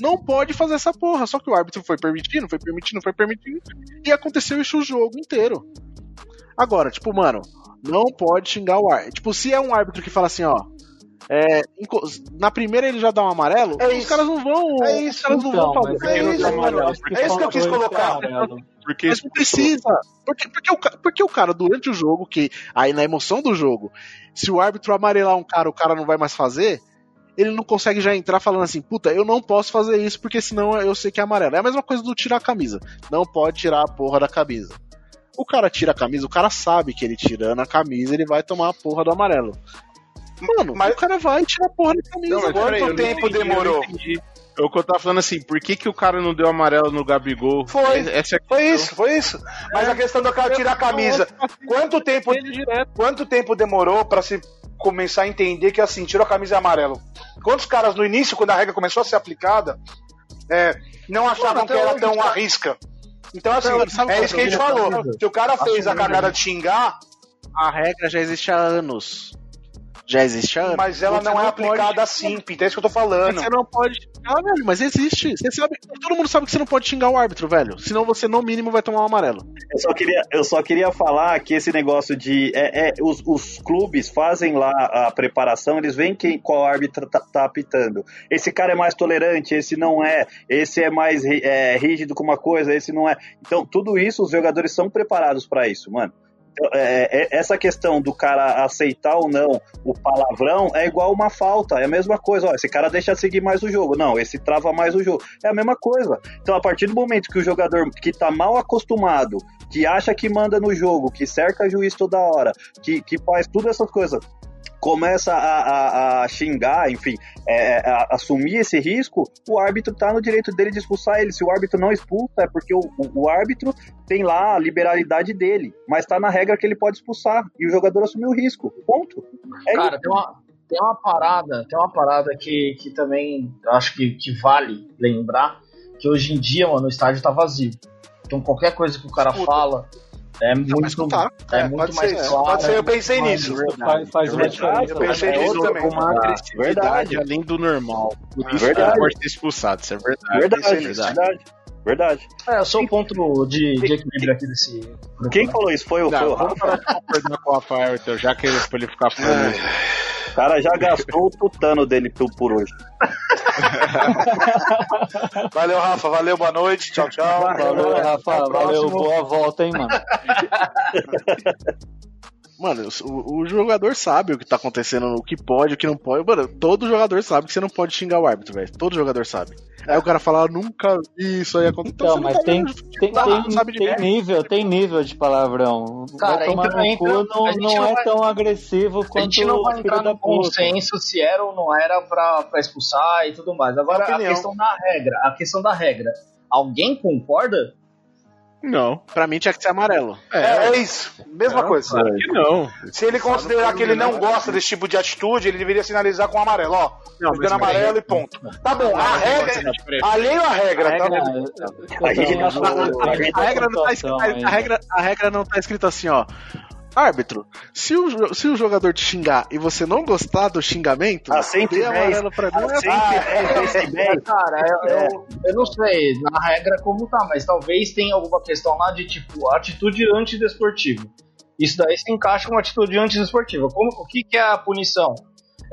Não pode fazer essa porra. Só que o árbitro foi permitindo, foi permitindo, foi permitindo. E aconteceu isso o jogo inteiro. Agora, tipo, mano, não pode xingar o árbitro. Tipo, se é um árbitro que fala assim, ó. É, na primeira ele já dá um amarelo, É os isso. caras não vão. É os isso, caras não então, vão fazer. É isso, amarelo, É isso que eu quis colocar. amarelo. Porque Mas não precisa. Porque, porque, o, porque o cara, durante o jogo, que aí na emoção do jogo, se o árbitro amarelar um cara, o cara não vai mais fazer, ele não consegue já entrar falando assim, puta, eu não posso fazer isso porque senão eu sei que é amarelo. É a mesma coisa do tirar a camisa. Não pode tirar a porra da camisa. O cara tira a camisa, o cara sabe que ele tirando a camisa, ele vai tomar a porra do amarelo. Mano, Mas- o cara vai e tira a porra da camisa. Não, Quanto eu tempo entendi, eu demorou? É o que eu tava falando assim, por que, que o cara não deu amarelo no Gabigol? Foi. Essa é Foi isso, foi isso. Mas a questão do cara tirar a camisa. Quanto tempo, quanto tempo demorou pra se começar a entender que assim, tirou a camisa é amarelo? Quantos caras no início, quando a regra começou a ser aplicada, é, não achavam Mano, que era tão cara. à risca? Então, assim, é isso que a gente é falou. Se o cara fez a cagada de xingar, A regra já existe há anos. Já existe há anos. mas ela Você não é pode- aplicada assim, Pita. É isso que eu tô falando. Você não pode. Ah, velho, mas existe. Você sabe. Todo mundo sabe que você não pode xingar o árbitro, velho. Senão você, no mínimo, vai tomar um amarelo. Eu só queria, eu só queria falar que esse negócio de. É, é, os, os clubes fazem lá a preparação, eles veem quem, qual árbitro tá, tá apitando. Esse cara é mais tolerante, esse não é. Esse é mais é, rígido com uma coisa, esse não é. Então, tudo isso, os jogadores são preparados para isso, mano. Então, é, é- essa questão do cara aceitar ou não o palavrão é igual uma falta, é a mesma coisa. Ó, esse cara deixa seguir mais o jogo, não, esse trava mais o jogo. É a mesma coisa. Então, a partir do momento que o jogador que tá mal acostumado, que acha que manda no jogo, que cerca juiz toda hora, que, que faz tudo essas coisas, começa a, a- a xingar, enfim, é, a- assumir esse risco, o árbitro tá no direito dele de expulsar ele. Se o árbitro não expulsa, é porque o, o- o árbitro tem lá a liberalidade dele, mas tá na regra que ele pode expulsar, e o jogador assumiu o risco. Ponto. É Cara, isso. tem uma, tem uma parada, tem uma parada que, que também acho que, que vale lembrar, que hoje em dia, mano, o estádio tá vazio. Então qualquer coisa que o cara fala é muito, é, É, muito pode mais ser claro. Pode ser, eu é pensei nisso. verdade. Faz, faz uma Verdade, diferença. eu pensei também. nisso também. uma agressividade Verdade. além do normal. Por isso Verdade. que pode ser expulsado, isso é verdade. Verdade, Isso é verdade. Verdade. É, eu sou o ponto de, de equilíbrio aqui desse. Quem falou isso? Foi o, foi o Não, vamos Rafa? parar de concordar com o Rafael, então, já que ele, pra ele ficar falando. O cara já gastou o tutano dele por por hoje. Valeu, Rafa. Valeu, boa noite. Tchau, tchau. Valeu, Rafa. Valeu, boa volta, hein, mano. Mano, o, o jogador sabe o que tá acontecendo, o que pode, o que não pode. Mano, todo jogador sabe que você não pode xingar o árbitro, velho. Todo jogador sabe. Aí o cara fala, "Ah, nunca vi isso aí acontecer. Então, mas não tá tem, tem, não tem, tem nível, tem nível de palavrão. Cara, vai tomar entra- no entra- cu, não, a não não é vai- tão agressivo A quanto gente não vai entrar no puta. consenso se era ou não era pra, pra expulsar e tudo mais. Agora, a questão da regra. A questão da regra. Alguém concorda? Não. Pra mim tinha que ser amarelo. É, é isso. Mesma Não, coisa. claro que não. Se ele considerar que ele não gosta desse tipo de atitude, ele deveria sinalizar com amarelo, ó. Não, mas amarelo e ponto. Tá bom, a regra. Alheio à regra, tá bom. Eu também acho que A regra, não tá escrita, a, regra, a regra não tá escrita assim, ó. Árbitro, se o, se o jogador te xingar e você não gostar do xingamento, A 110, dê amarelo pra mim. a 110 decibéis. Cara, eu, eu, eu não sei na regra como tá, mas talvez tenha alguma questão lá de tipo atitude antidesportiva. Isso daí se encaixa com atitude antidesportiva. Como, o que, que é a punição?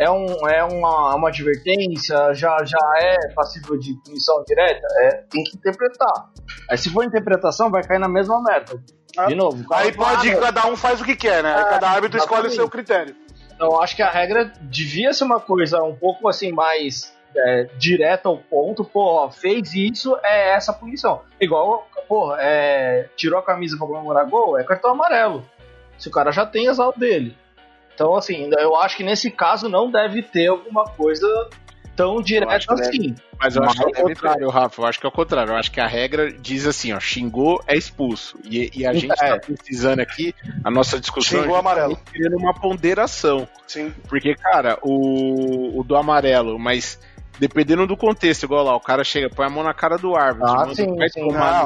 É, um, é uma, uma advertência? Já, já é passível de punição direta? É, tem que interpretar. Aí se for interpretação, vai cair na mesma merda. De novo. Aí fala, pode, "Ah, cada um faz o que quer, né? É, cada árbitro escolhe o seu critério. Então, eu acho que a regra devia ser uma coisa um pouco assim mais é, direta ao ponto. Pô, fez isso, é essa punição. Igual, pô, é, tirou a camisa pra comemorar gol, é cartão amarelo. Se o cara já tem exato dele. Então, assim, eu acho que nesse caso não deve ter alguma coisa tão direta assim. Mas eu acho que é o Mas- contrário, Rafa. Eu acho que é o contrário. Eu acho que a regra diz assim, ó, xingou é expulso. E, e a gente É. tá precisando aqui, a nossa discussão Xingou é amarelo. querendo uma ponderação. Sim. Porque, cara, o, o do amarelo, mas dependendo do contexto, igual lá, o cara chega, põe a mão na cara do árbitro, Ah, manda sim,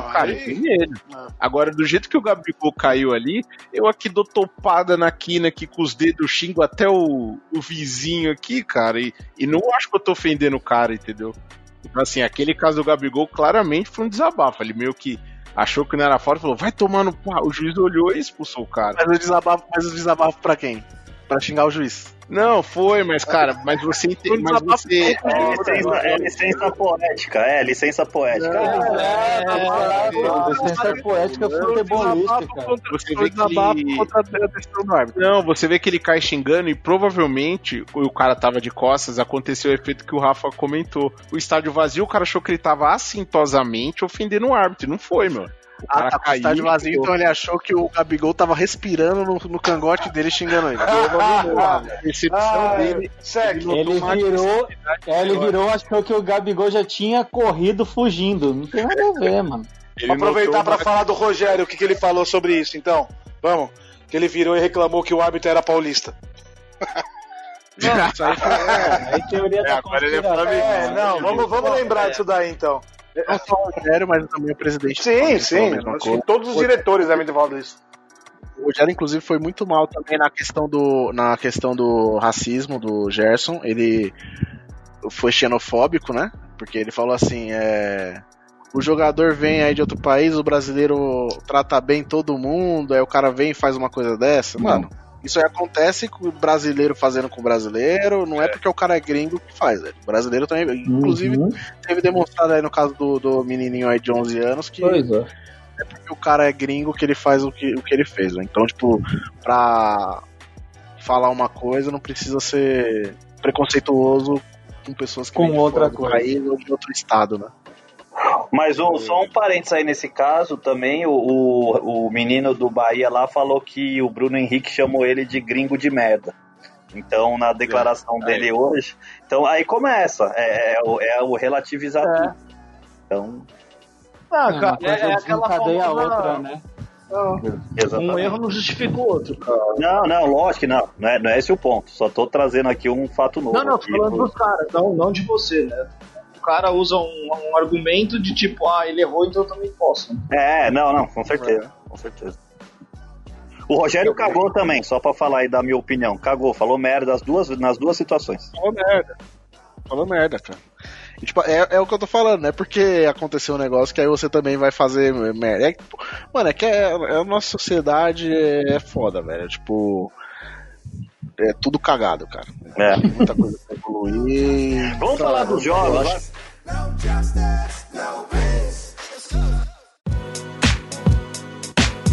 Não, cara, aí- tem medo. Agora, do jeito que o Gabigol caiu ali, eu aqui dou topada na quina aqui com os dedos, xingo até o, o vizinho aqui, cara, e, e não acho que eu tô ofendendo o cara, entendeu? Então, assim, aquele caso do Gabigol claramente foi um desabafo. Ele meio que achou que não era fora, falou, vai pau. O juiz olhou e expulsou o cara. Mas o desabafo, mas o desabafo pra quem? Pra xingar o juiz. Não, foi, mas, cara, mas você entende. Mas você. É licença, é licença poética, é licença poética. É, licença poética futebolística. Você vê que ele... Não, você vê que ele cai xingando e provavelmente o cara tava de costas, aconteceu o efeito que o Rafa comentou. O estádio vazio, o cara achou que ele tava assintosamente ofendendo o árbitro. Não foi, meu. Ah, tá com o estádio vazio, então ele achou que o Gabigol tava respirando no, no cangote dele xingando ele. A percepção Ah, dele. segue. Ele virou, é, ele virou, achou que o Gabigol já tinha corrido fugindo. Não tem nada a ver, mano. Ele Vamos aproveitar uma- falar do Rogério, o que, que ele falou sobre isso, então. Vamos. Que ele virou e reclamou que o árbitro era paulista. Não, isso aí foi, é, é teoria da agora ele é. É, não, vamos, vamos lembrar disso daí, então. Não só o Rogério, mas também o presidente. Sim, sim. todos os diretores devem ter falado isso. O Rogério, inclusive, foi muito mal também na questão do, na questão do racismo do Gerson. Ele foi xenofóbico, né? Porque ele falou assim: é, o jogador vem aí de outro país, o brasileiro trata bem todo mundo, aí o cara vem e faz uma coisa dessa. Mano, isso aí acontece com o brasileiro fazendo com o brasileiro, não é porque o cara é gringo que faz, velho. O brasileiro também, inclusive, teve demonstrado aí no caso do, do menininho aí de 11 anos que Pois é. é porque o cara é gringo que ele faz o que, o que ele fez. né? Então, tipo, pra falar uma coisa não precisa ser preconceituoso com pessoas que Com outra fora do coisa. país ou de outro estado, né? Mas um- só um parênteses aí nesse caso também, o, o, o menino do Bahia lá falou que o Bruno Henrique chamou ele de gringo de merda. Então, na declaração dele hoje. Então, aí começa. É, é o- é o relativizar tudo. Então, Ah, cara, é, é aquela desencadeia a outra, né? exatamente. Um erro não justifica o outro, cara. Não, não, lógico que não. Não é, não é esse o ponto. Só tô trazendo aqui um fato novo. Não, não, tô falando dos caras, não, não de você, né? O cara usa um, um argumento de tipo, ah, ele errou, então eu também posso. É, não, não, com certeza. Com certeza. O Rogério cagou também, só pra falar aí da minha opinião. Cagou, falou merda nas duas, nas duas situações. Falou merda. Falou merda, cara. E, tipo, é, é o que eu tô falando, não é porque aconteceu um negócio que aí você também vai fazer merda. É, mano, é que é, é a nossa sociedade é, é foda, velho. Tipo. É tudo cagado, cara. É. Muita coisa pra evoluir. Vamos falar dos jogos.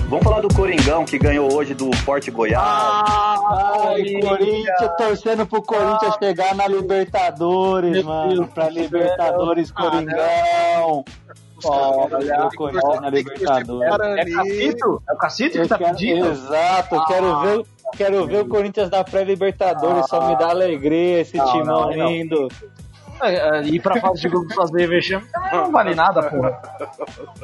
Vamos falar do Coringão que ganhou hoje do Forte Goiás. Ai, Corinthians, torcendo pro Corinthians chegar na Libertadores, mano. Pra Libertadores, Coringão. Olha, o Corinthians na Libertadores. É Cacito? É o Cacito que tá pedindo? Exato, eu quero ver, quero ver o Corinthians da pré-Libertadores, só me dá alegria esse Não, timão não, lindo. É, é, ir pra fase de grupo fazer vexame não vale nada, porra.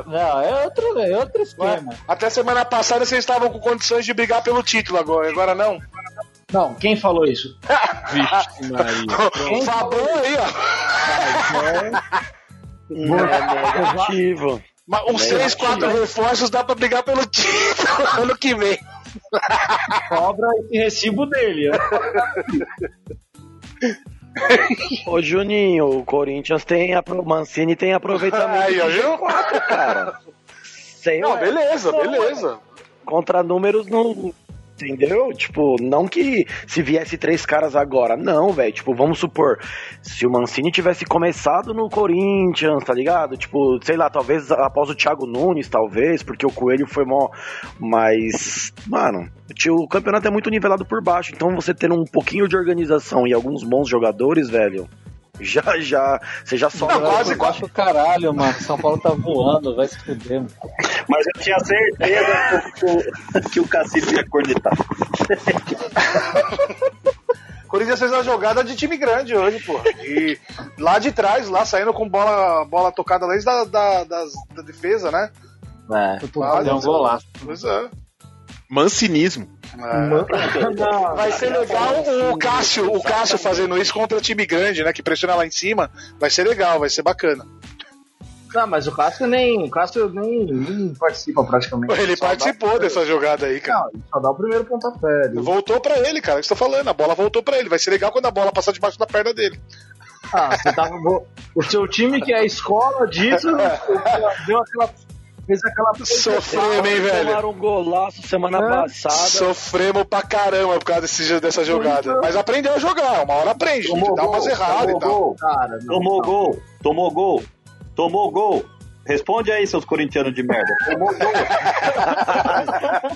Não, é outro, é outro esquema. Até semana passada vocês estavam com condições de brigar pelo título agora, agora não. Não, quem falou isso? Vixe, Maria. O Fabão aí, ó. É negativo. Mas uns 3, 4 reforços dá pra brigar pelo título ano que vem. Cobra esse recibo dele. Ô Juninho, o Corinthians tem, a, Mancini tem aproveitamento Aí, ó, de viu? G4, cara. Sei Não, lá. beleza, beleza. Contra números não. Entendeu? Tipo, não que se viesse três caras agora. Não, velho. Tipo, vamos supor, se o Mancini tivesse começado no Corinthians, tá ligado? Tipo, sei lá, talvez após o Thiago Nunes, talvez, porque o Coelho foi mó. Mas, mano, o campeonato é muito nivelado por baixo. Então você tendo um pouquinho de organização e alguns bons jogadores, velho. Já, já, você já sobe. Não, quase, quase o caralho, mano. São Paulo tá voando, vai se fuder. mano. Mas eu tinha certeza que o, que o Cacito ia cornetar. Corinthians fez uma jogada de time grande hoje, pô. E lá de trás, lá saindo com bola, bola tocada lá da, da, das- da defesa, né? É, Quase. um golaço. Pois é. Mancinismo. Ah, vai ser legal o Cássio, o Cássio fazendo isso contra time grande, né? Que pressiona lá em cima. Vai ser legal, vai ser bacana. Não, mas o Cássio nem, o Cássio nem, nem participa praticamente. Ele participou dá... dessa jogada aí, cara. Não, ele só dá o primeiro pontapé. Ele... Voltou pra ele, cara. É que eu tô falando. A bola voltou pra ele. Vai ser legal quando a bola passar debaixo da perna dele. Ah, você tava. O seu time que é a escola disso, deu aquela fez aquela. Sofremos, hein, velho? Tomaram um golaço semana é. passada. Sofremos pra caramba por causa desse, dessa jogada. Mas aprendeu a jogar, uma hora aprende. Tomou dá umas erradas e tal. Gol, cara, tomou gol, tomou gol, tomou gol. Responde aí, seus corintianos de merda.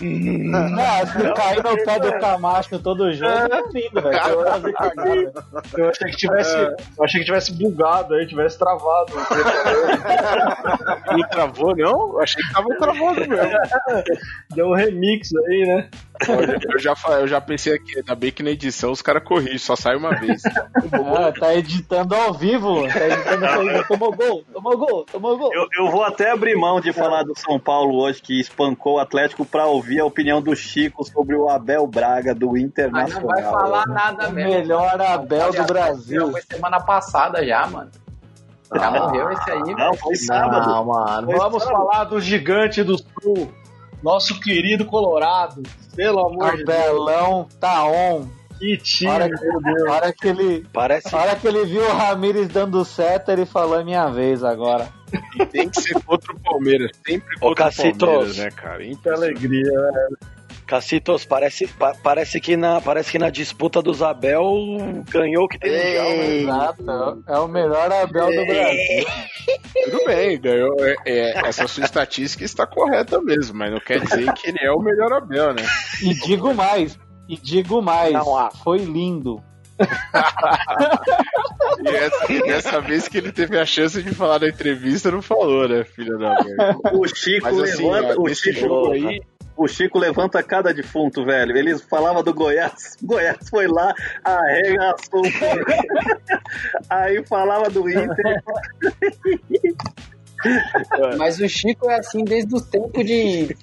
não, se cair no pé do Camacho todo jogo, é lindo, velho. Eu achei que tivesse. Eu achei que tivesse bugado aí, tivesse travado. Não travou, não? Eu achei que tava travado mesmo. Deu um remix aí, né? Eu já, eu já pensei aqui, ainda bem que na edição os caras corrigem, só sai uma vez. Ah, tá editando ao vivo. Tá editando ao vivo. Tomou gol, tomou gol, tomou gol. Eu, eu vou até abrir mão de falar do São Paulo hoje, que espancou o Atlético, pra ouvir a opinião do Chico sobre o Abel Braga do Internacional. Mas não vai falar nada mesmo. O melhor Abel do Brasil. Foi semana passada já, mano. Já ah, morreu esse aí, Não, foi sábado. Não, mano. Foi Vamos sábado. falar do gigante do sul. Nosso querido Colorado. Pelo amor de Deus. Abelão tá on. Que time, hora que, meu Deus. hora que ele, Parece... hora que ele viu o Ramires dando seta, ele falou: é minha vez agora. E tem que ser contra o Palmeiras. Sempre contra o Palmeiras, né, cara? Que alegria, velho. Cacitos, parece, pa, parece, que na, parece que na disputa do Abel ganhou que tem mundial, né? Exato, é o melhor Abel do Brasil. Tudo bem, ganhou. É, é, essa sua estatística está correta mesmo, mas não quer dizer que ele é o melhor Abel, né? E digo mais, e digo mais, não, foi lindo. e, essa, e dessa vez que ele teve a chance de falar na entrevista, não falou, né, filha da mãe? O Chico Mas, assim, levanta, ó, o Chico aí, o Chico levanta cada defunto, velho. Ele falava do Goiás. Goiás foi lá, arregaçou. Aí falava do Inter. Mas o Chico é assim desde o tempo de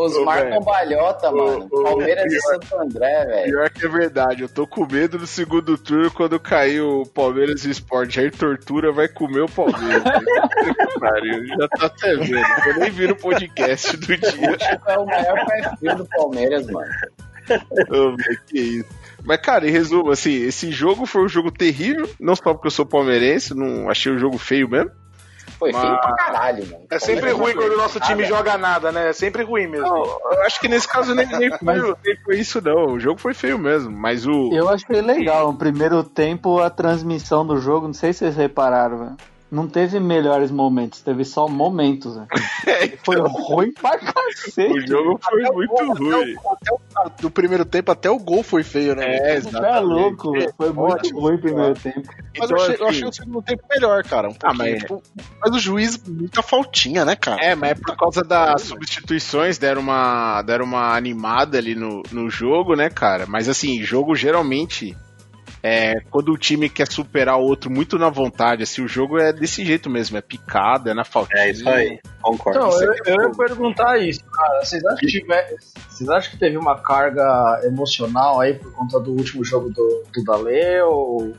Osmar Cambalhota, mano. Ô, Palmeiras pior, e Santo André, velho. Pior que é verdade. Eu tô com medo no segundo turno quando cair o Palmeiras e Sport. Aí tortura vai comer o Palmeiras. Pariu, já tá até vendo. Eu nem vi no podcast do dia. é o maior perfil do Palmeiras, mano. Ô, que isso. Mas, cara, em resumo, assim, esse jogo foi um jogo terrível. Não só porque eu sou palmeirense, não achei o jogo feio mesmo. Foi feio Mas... pra caralho, mano. É sempre ruim quando o nosso time joga nada, né? É sempre ruim mesmo. Não, eu acho que nesse caso nem, nem, foi, mas... nem foi isso, não. O jogo foi feio mesmo, mas o. Eu achei legal. No primeiro tempo, a transmissão do jogo, não sei se vocês repararam, velho não teve melhores momentos, teve só momentos. Né? É, então, foi ruim pra cacete. O jogo foi até muito gol, ruim. Até o, até o, primeiro tempo, até o gol foi feio, né? É, exatamente. É louco, foi muito Ótimo, ruim o primeiro tempo. Mas então, eu, achei, assim, eu, achei, o segundo tempo melhor, cara. Um ah, mas... mas o juiz, muita faltinha, né, cara? É, mas é por causa das substituições, deram uma, deram uma animada ali no, no jogo, né, cara? Mas assim, jogo geralmente é, quando o time quer superar o outro muito na vontade, assim, o jogo é desse jeito mesmo, é picada, é na faltinha. É isso aí, concordo. Então, eu, eu ia perguntar isso, cara. Vocês acham, que tiver, vocês acham que teve uma carga emocional aí por conta do último jogo do, do Dale ou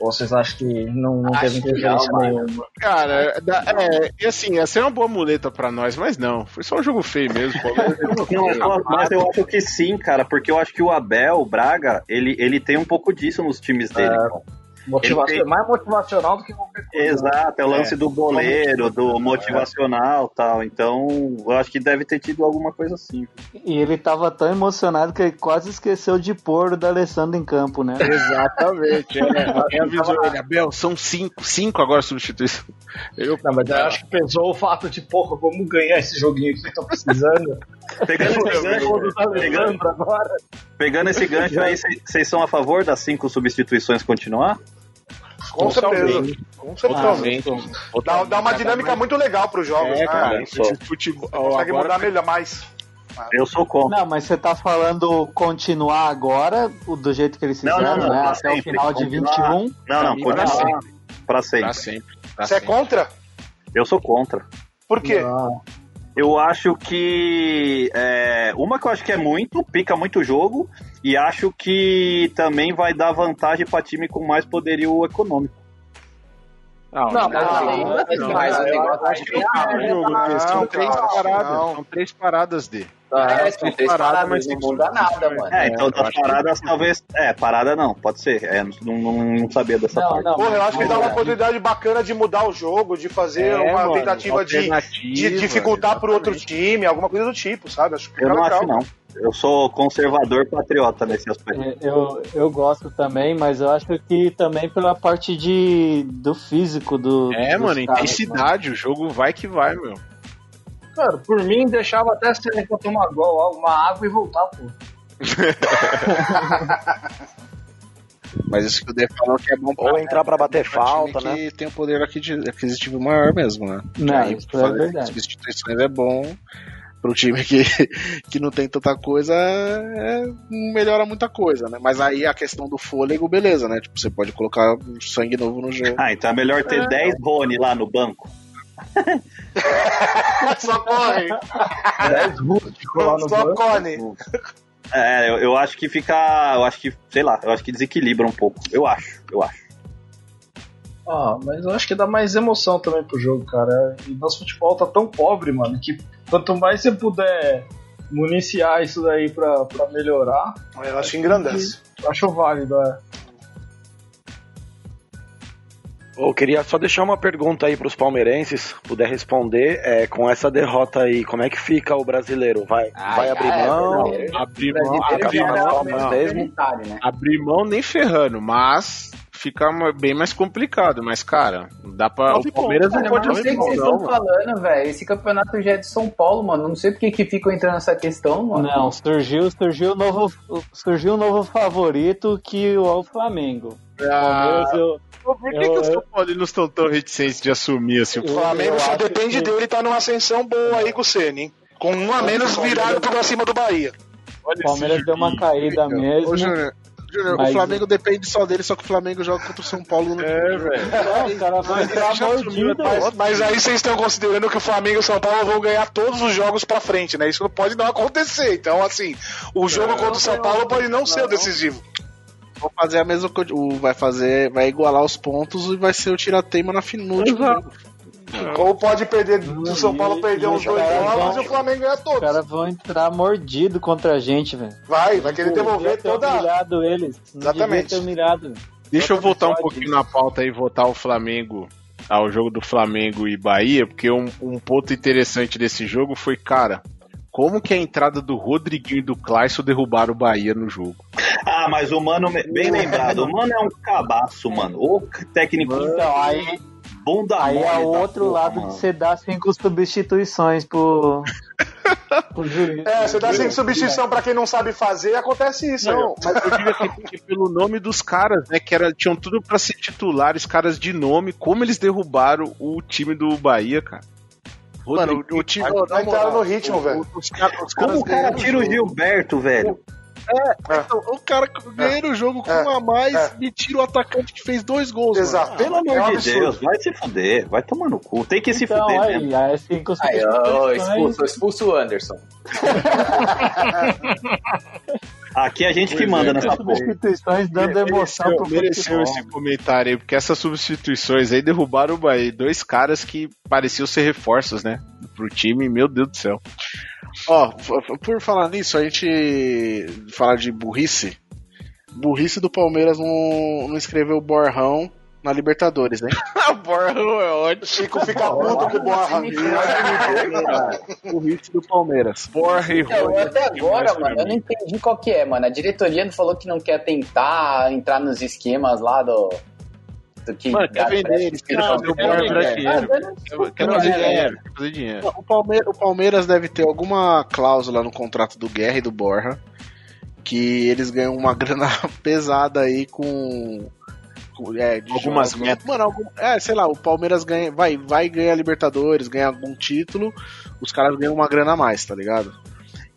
ou vocês acham que não, não teve interferência nenhuma? Cara, é, e assim, essa é uma boa muleta pra nós, mas não. Foi só um jogo feio mesmo. não, mas eu acho que sim, cara, porque eu acho que o Abel, o Braga, ele, ele tem um pouco disso nos times dele. É. Motivacional, tem... Mais motivacional do que qualquer coisa. Exato, é o lance é. do goleiro, do motivacional tal. Então, eu acho que deve ter tido alguma coisa assim. E ele tava tão emocionado que ele quase esqueceu de pôr o da Alessandro em campo, né? Exatamente. é, avisou ele, Abel, são cinco, cinco agora substituições. Eu, Não, mas eu acho que pensou o fato de, porra, vamos ganhar esse joguinho que vocês estão precisando. pegando, esse gancho, pegando, agora. pegando esse gancho aí, vocês são a favor das cinco substituições continuar? Com certeza. Com certeza. Dá, dá uma dinâmica muito legal para os jogos, é, né? Cara, futebol, consegue agora... mudar melhor mais. Eu sou contra. Não, mas você tá falando continuar agora, do jeito que eles fizeram, não, não, não, né? Até sempre. o final de continuar. 21. Não, não, continuar. Pra sempre. Pra sempre. Pra sempre. Pra você sempre. é contra? Eu sou contra. Por quê? Eu acho que. É, uma que eu acho que é muito, pica muito o jogo, e acho que também vai dar vantagem para time com mais poderio econômico. Não, não, mas não, mais o negócio acho que é jogo são três paradas, são três paradas de. É, são três paradas, mas não muda nada, mano. É, então das paradas talvez. É, parada não, pode ser. É, não, não, não sabia dessa não, parte. Não, Porra, eu acho que dá uma oportunidade bacana de mudar o jogo, de fazer é, uma mano, tentativa de, de dificultar pro outro time, alguma coisa do tipo, sabe? Acho que eu não acho, não. Eu sou conservador patriota nesse aspecto. É, eu, eu gosto também, mas eu acho que também pela parte de, do físico do. É, mano, caras, intensidade, mano. o jogo vai que vai, meu. Cara, por mim deixava até se pra tomar gol, uma água e voltar, pô. Mas isso que o D falou que é bom pra Ou entrar pra bater pra falta, né? Que tem um poder aquisitivo maior mesmo, né? Não, aí, isso é verdade. Substituições é bom pro time que, que não tem tanta coisa, é, melhora muita coisa, né? Mas aí a questão do fôlego, beleza, né? Tipo, você pode colocar sangue novo no jogo. Ah, então é melhor ter é. 10 Rony lá no banco. Só corre. 10 rústicos lá no Só corre. É, eu, eu, acho que fica. Eu acho que, sei lá, eu acho que desequilibra um pouco. Eu acho, eu acho. Ah, mas eu acho que dá mais emoção também pro jogo, cara. E nosso futebol tá tão pobre, mano, que quanto mais você puder municiar isso daí pra, pra melhorar. Eu acho que engrandece. Acho válido, é. Eu queria só deixar uma pergunta aí para os palmeirenses, puder responder, é, com essa derrota aí, como é que fica o brasileiro? Vai, ai, vai abrir ai, mão? abrir mão, abrir mão, mesmo, né? abrir mão nem ferrando, mas fica bem mais complicado, mas cara, dá pra. o Palmeiras não pode Eu não sei o que vocês estão falando, velho. Esse campeonato já é de São Paulo, mano. Não sei porque que ficam entrando nessa questão, mano. Não, surgiu, surgiu novo, surgiu um novo favorito que o, o Flamengo. Ah. Palmeiras, eu, por que, eu, que os São Paulinos estão tão reticentes de assumir assim? O Flamengo só depende que... dele estar tá numa ascensão boa aí com o Ceni, hein? Com um a menos virado pra cima do Bahia. o Palmeiras deu uma caída mesmo. Ô, Júnior, Júnior, mas... o Flamengo depende só dele, só que o Flamengo joga contra o São Paulo no É, velho. o cara vai entrar mordido. Mas, mas aí vocês estão considerando que o Flamengo e o São Paulo vão ganhar todos os jogos pra frente, né? Isso não pode não acontecer. Então, assim, o jogo contra o São Paulo pode não, não ser o decisivo. Vou fazer a mesma coisa. Vai fazer. Vai igualar os pontos e vai ser o tirateima na final. Ou pode perder, se o São Paulo perder uns dois jogos e o Flamengo ganhar todos. Os caras vão entrar mordido contra a gente, velho. Vai, vai querer devolver toda. Humilhado eles. Exatamente. Ter humilhado. Deixa eu voltar um pouquinho na pauta e votar o Flamengo ao jogo do Flamengo e Bahia, porque um, um ponto interessante desse jogo foi, cara, como que a entrada do Rodriguinho e do Clayson derrubaram o Bahia no jogo? Ah, mas o Mano, bem lembrado, o Mano é um cabaço, mano. O técnico. Então, aí. Bunda aí é o outro porra, lado mano. de você dar cinco substituições juiz. É, você dá cinco substituições pra quem não sabe fazer, acontece isso. Não, mas eu digo que pelo nome dos caras, né? Que era, tinham tudo pra ser titulares, caras de nome, como eles derrubaram o time do Bahia, cara. Mano, o, o time. Vai entrar no ritmo, velho. Como o cara tira o Gilberto, velho? É, é. Então, o cara ganha o jogo com é, um a mais é. e tira o atacante que fez dois gols. Exato. Pelo amor de Deus, vai se fuder, vai tomar no cu. Tem que então, se fuder aí, mesmo. Aí, cinco aí, expulso, expulso o Anderson. Aqui é a gente que manda nessa porra. Substituições dando emoção mereceu, pro mereceu esse comentário aí, porque essas substituições aí derrubaram o Bahia. Dois caras que pareciam ser reforços, né? Pro time, meu Deus do céu. Ó, por falar nisso, a gente falar de burrice. Burrice do Palmeiras não, não escreveu Borrão na Libertadores, hein? Borrão é ótimo. Chico fica puto com o Borrão. Burrice do Palmeiras. Borra e então, Até agora, mano, eu não entendi qual que é, mano. A diretoria não falou que não quer tentar entrar nos esquemas lá do que Mano, quer vender, eles querem fazer o dinheiro. Quer fazer dinheiro, quer fazer dinheiro. O Palmeiras, o Palmeiras deve ter alguma cláusula no contrato do Guerra e do Borja que eles ganham uma grana pesada aí com é, algumas metas. Mano, algum, é, sei lá, o Palmeiras ganha, vai, vai ganhar Libertadores, ganha algum título, os caras ganham uma grana a mais, tá ligado?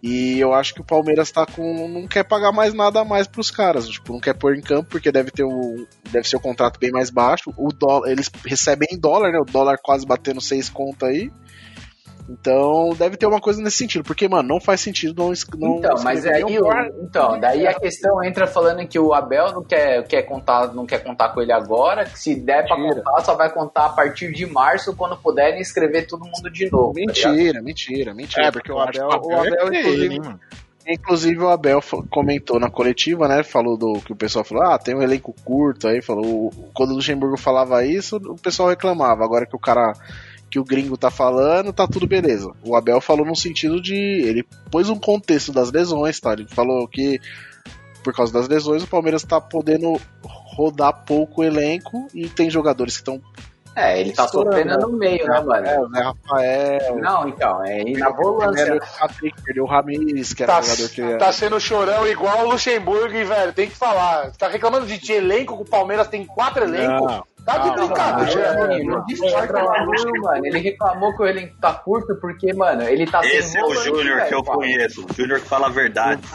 E eu acho que o Palmeiras tá com. não quer pagar mais nada a mais pros caras. Tipo, não quer pôr em campo, porque deve ter o. Deve ser o contrato bem mais baixo. O dólar, eles recebem em dólar, né? O dólar quase batendo seis conto aí. Então, deve ter uma coisa nesse sentido, porque, mano, não faz sentido não. não então, mas aí, o, então, daí a questão entra falando que o Abel não quer, quer contar, não quer contar com ele agora, que se der pra contar, só vai contar a partir de março, quando puderem escrever todo mundo de novo. Tá mentira, tá mentira, mentira. É, porque o Abel, o Abel, é inclusive, ele, Inclusive o Abel comentou na coletiva, né? Falou do que o pessoal falou: ah, tem um elenco curto. Aí falou: quando o Luxemburgo falava isso, o pessoal reclamava. Agora que o cara que o gringo tá falando, tá tudo beleza. O Abel falou no sentido de. Ele pôs um contexto das lesões, tá? Ele falou que por causa das lesões o Palmeiras tá podendo rodar pouco o elenco e tem jogadores que estão é, ele tá sofrendo no meio, né, mano? É, o Zé Rafael. Não, então, é na volância. Perdeu o Ramires, que era tá, jogador que. Tá sendo chorão igual o Luxemburgo, velho, tem que falar. Tá reclamando de elenco, que o Palmeiras tem quatro elencos. Tá de brincadeira, mano. mano. Ele reclamou que o elenco tá curto porque, mano, ele tá Esse é o Júnior que eu conheço. O Júnior que fala a verdade.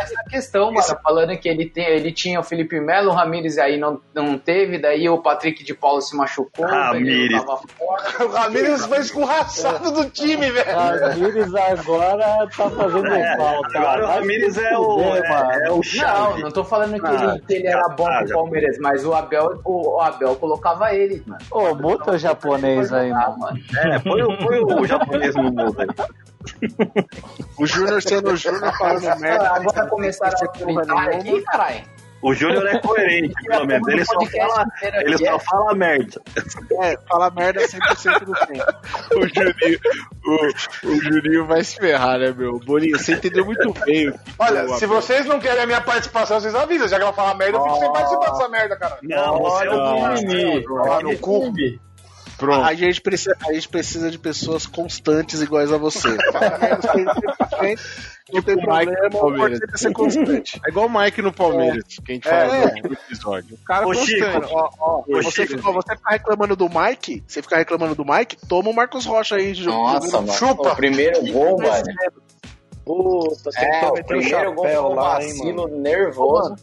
Essa questão, mano, falando que ele, tem, ele tinha o Felipe Melo, o Ramires aí não, não teve, daí o Patrick de Paulo se machucou. Ramires. O Ramires foi escorraçado do time, velho. Ramires agora tá fazendo é, falta. Agora o Ramires é o, é, é o chave. Não, não tô falando que ele que ele era bom pro Palmeiras, mas o Abel, o, Abel colocava ele, mano. Ô, muta o japonês aí, mano. É, põe, põe o japonês no mundo aí. O Júnior sendo o Júnior falando merda. Agora começaram a comentar aqui, caralho. O Júnior é coerente, pelo menos. Ele só fala, ele só fala merda. É, fala merda 100% do tempo. O Juninho, o, o Juninho vai se ferrar, né, meu? Boninho, você entendeu muito bem. Olha, se vocês não querem a minha participação, vocês avisam. Já que ela fala merda, eu fico sem participar dessa merda, cara. Não, você é o mimimi. No cu. Pronto. A gente, precisa, a gente precisa de pessoas constantes iguais a você. não tem problema, pode ser constante. É igual o Mike no Palmeiras, é. que a gente fala é. no episódio. O cara Ô, constante. Ó, ó, você, Chico. você ficar reclamando do Mike, você ficar reclamando do Mike, toma o Marcos Rocha aí. Nossa, mano. Chupa. O primeiro gol, mano. Puta, você é, o primeiro gol foi um vacilo nervoso.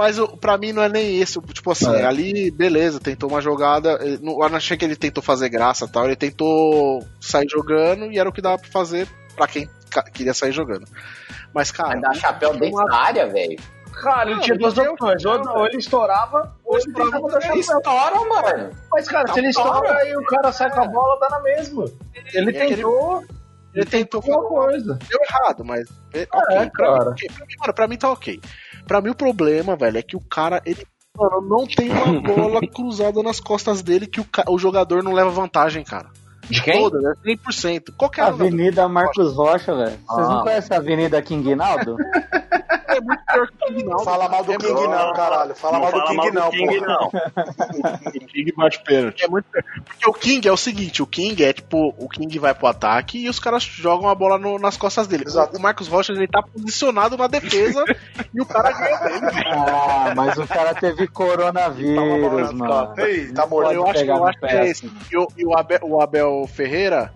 Mas pra mim não é nem esse. Tipo assim, é. ali, beleza, tentou uma jogada. Eh, eu não achei que ele tentou fazer graça tal. Ele tentou sair jogando e era o que dava pra fazer pra quem queria sair jogando. Mas, cara. Mas dar chapéu dentro da área, velho. Cara, ele tinha duas opções. Ou, ele estourava, ou ele tentava dar chapéu. estoura, mano. Mas, cara, tá se ele estoura e o cara sai com a bola, dá na mesma. Ele é tentou. Ele tentou alguma coisa. Deu errado, mas. É, okay, é, cara. Pra mim, mano, pra mim tá ok. Pra mim o problema, velho, é que o cara, ele mano, não tem uma bola cruzada nas costas dele que o, o jogador não leva vantagem, cara. De quem? Toda, né? 100%. Qualquer Avenida Marcos Rocha, velho. Vocês ah. não conhecem a Avenida King Naldo? é muito pior que o King não. Fala mal do é King não, caralho. Fala não mal do King mal não, do King, não. o King bate pênalti. É muito pior. Porque o King é o seguinte, o King é tipo, o King vai pro ataque e os caras jogam a bola no, nas costas dele. Exato. O Marcos Rocha, ele tá posicionado na defesa e o cara ganha dele. Ah, mas o cara teve coronavírus, mano. Ei, tá morto. Eu acho, eu acho que é esse. E, o, e o, Abel, o Abel Ferreira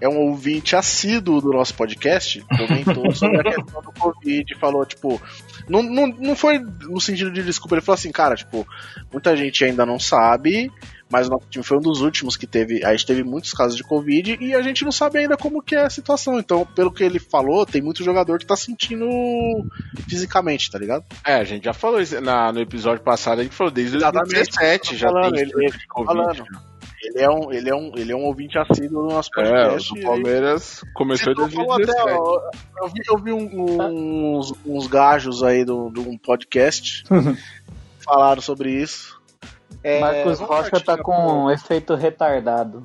é um ouvinte assíduo do nosso podcast, comentou sobre a questão do Covid, falou, tipo, não, não, não foi no sentido de desculpa, ele falou assim, cara, tipo, muita gente ainda não sabe, mas o nosso time foi um dos últimos que teve, a gente teve muitos casos de Covid e a gente não sabe ainda como que é a situação, então, pelo que ele falou, tem muito jogador que tá sentindo fisicamente, tá ligado? É, a gente já falou isso na, no episódio passado, a gente falou desde 2017, já falando, tem ele, Covid. Falando. Ele é um, ele é um, ele é um ouvinte assíduo do nosso podcast. É, o Palmeiras aí, começou em 2017. Até, ó, eu vi, eu vi um, uns, uns gajos aí de um podcast falaram sobre isso. É, Marcos Rocha tá com um efeito retardado.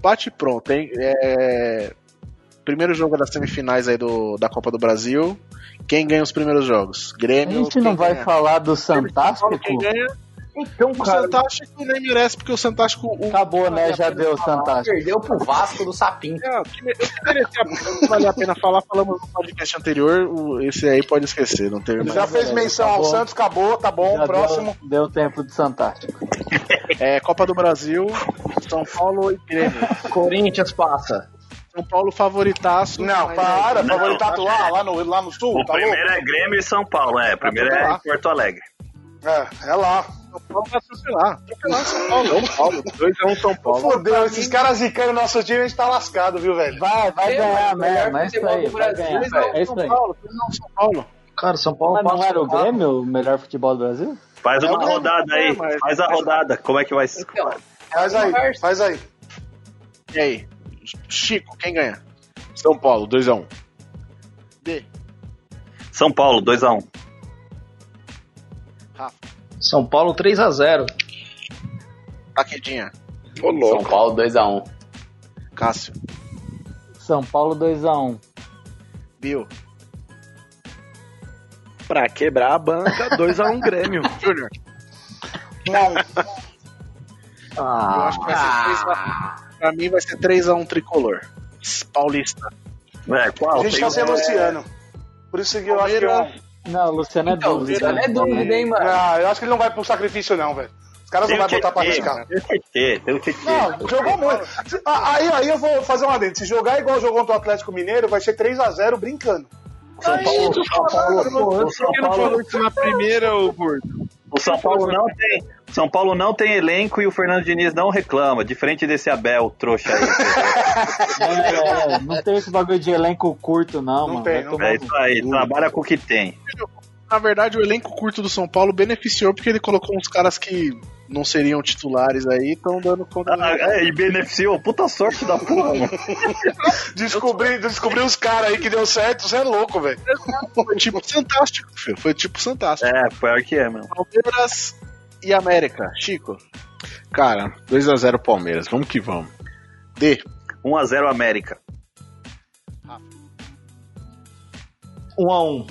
Bate pronto, hein? É, primeiro jogo das semifinais aí do, da Copa do Brasil. Quem ganha os primeiros jogos? Grêmio. A gente não vai ganha? falar do Santástico? Quem ganha? Então, o cara, Santástico nem merece, porque o Santástico. O, Acabou, né? Já deu o Santástico. Perdeu pro Vasco do Sapinho. É, que vale a pena falar, falamos no podcast anterior, esse aí pode esquecer, não teve mais. Já fez menção ao Santos, acabou, tá bom, Já próximo. Deu, deu tempo de Santástico. É, Copa do Brasil, São Paulo e Grêmio. Corinthians passa. São Paulo favoritaço. Não, para, não, favoritato lá, lá no, lá no sul. O tá primeiro louco? é Grêmio e São Paulo, é. O primeiro é Porto Alegre. É, é lá. São Paulo vai atropelar. Atropelar São Paulo. São Paulo. 2x1 São Paulo. Fodeu, esses caras zicando nosso time, a gente tá lascado, viu, velho? Vai, vai Sim, ganhar mesmo, é isso aí. Vai Brasil, ganhar. É isso aí. Paulo, 2x1 São Paulo. Cara, São Paulo Mas não era o. Grêmio o melhor futebol do Brasil? Faz É uma o Grêmio, rodada aí. é, mas- Faz a rodada. Como é que vai ser? Então, Faz aí, faz aí. E aí? Chico, quem ganha? São Paulo, 2x1. D. São Paulo, 2x1. Rafa. São Paulo 3x0. Taquedinha. Ô, São louco. Paulo 2x1. Cássio. São Paulo 2x1. Bill. Pra quebrar a banca, 2x1 Grêmio. Júnior. Eu acho que vai ser 3x1. Pra mim vai ser 3x1 tricolor. Paulista. É, qual? A gente tá sem Luciano. Por isso que eu acho que é um... Não, o Luciano é Então, o dúvida. Luciano é dúvida, hein, mano? Ah, eu acho que ele não vai pro sacrifício, não, velho. Os caras não Tem o vão botar pra arriscar. Tem o Tietê, tem o. Não, jogou muito. Ah, Aí, aí eu vou fazer uma dentro. Se jogar igual jogou contra o Atlético Mineiro, vai ser 3x0 brincando. São Paulo, São Paulo, São Por que não falou Paulo, isso na primeira, ô gordo? o São Paulo não tem, São Paulo não tem elenco e o Fernando Diniz não reclama, diferente desse Abel trouxa aí. É, é, não tem esse bagulho de elenco curto, não, Não mano. tem, não É isso aí, trabalha com o que tem. Na verdade, o elenco curto do São Paulo beneficiou porque ele colocou uns caras que não seriam titulares aí, estão dando conta. Ah, é, e beneficiou, puta sorte da porra, mano. Descobri, descobri os caras aí que deu certo, você é louco, velho. Foi tipo fantástico, filho. Foi tipo fantástico. É, pior que é, mano. Palmeiras e América. Chico. Cara, 2x0 Palmeiras. Vamos que vamos. D. 1x0 América. 1x1.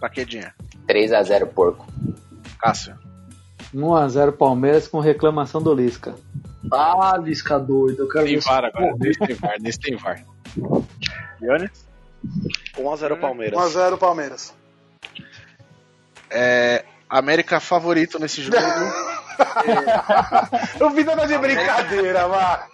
Taquedinha. 3x0 porco. Cássio. 1x0 Palmeiras com reclamação do Lisca. Ah, Lisca doido. Eu quero Tem ver VAR agora. Nesse tem VAR. Nesse tem VAR. Ione? 1x0 Palmeiras. 1x0 Palmeiras. É, América favorito nesse jogo. Eu vi nada de brincadeira, vá.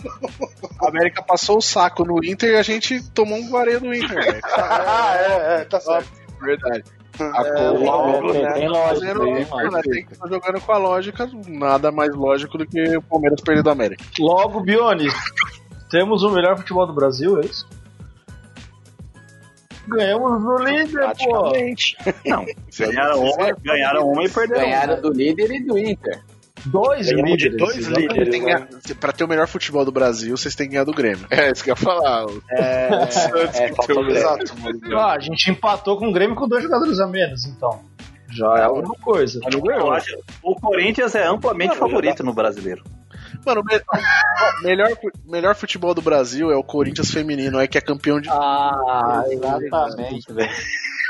A América passou o saco no Inter e a gente tomou um vareio do Inter. né? Ah, é, é, tá certo. Verdade. A É, Copa- logo, tem, né? tem lógica, tem né? lógica. Tem que estar jogando com a lógica, nada mais lógico do que o Palmeiras perder do América. Logo, Bione, temos o melhor futebol do Brasil, é isso? Ganhamos do líder, pô. Não, ganharam uma, ganharam uma e perderam Ganharam uma. do líder e do Inter. Dois Ganhamos de líderes. dois exatamente. líderes. Tem ganhar- pra ter o melhor futebol do Brasil, vocês têm que ganhar do Grêmio. É, isso que eu ia falar. O É, Santos é, Grêmio. Exato. Ah, a gente empatou com o Grêmio com dois jogadores a menos, então. Já é alguma coisa. O Corinthians é amplamente favorito no brasileiro. Mano, o me- melhor, melhor futebol do Brasil é o Corinthians feminino, é que é campeão de. Ah, exatamente, velho.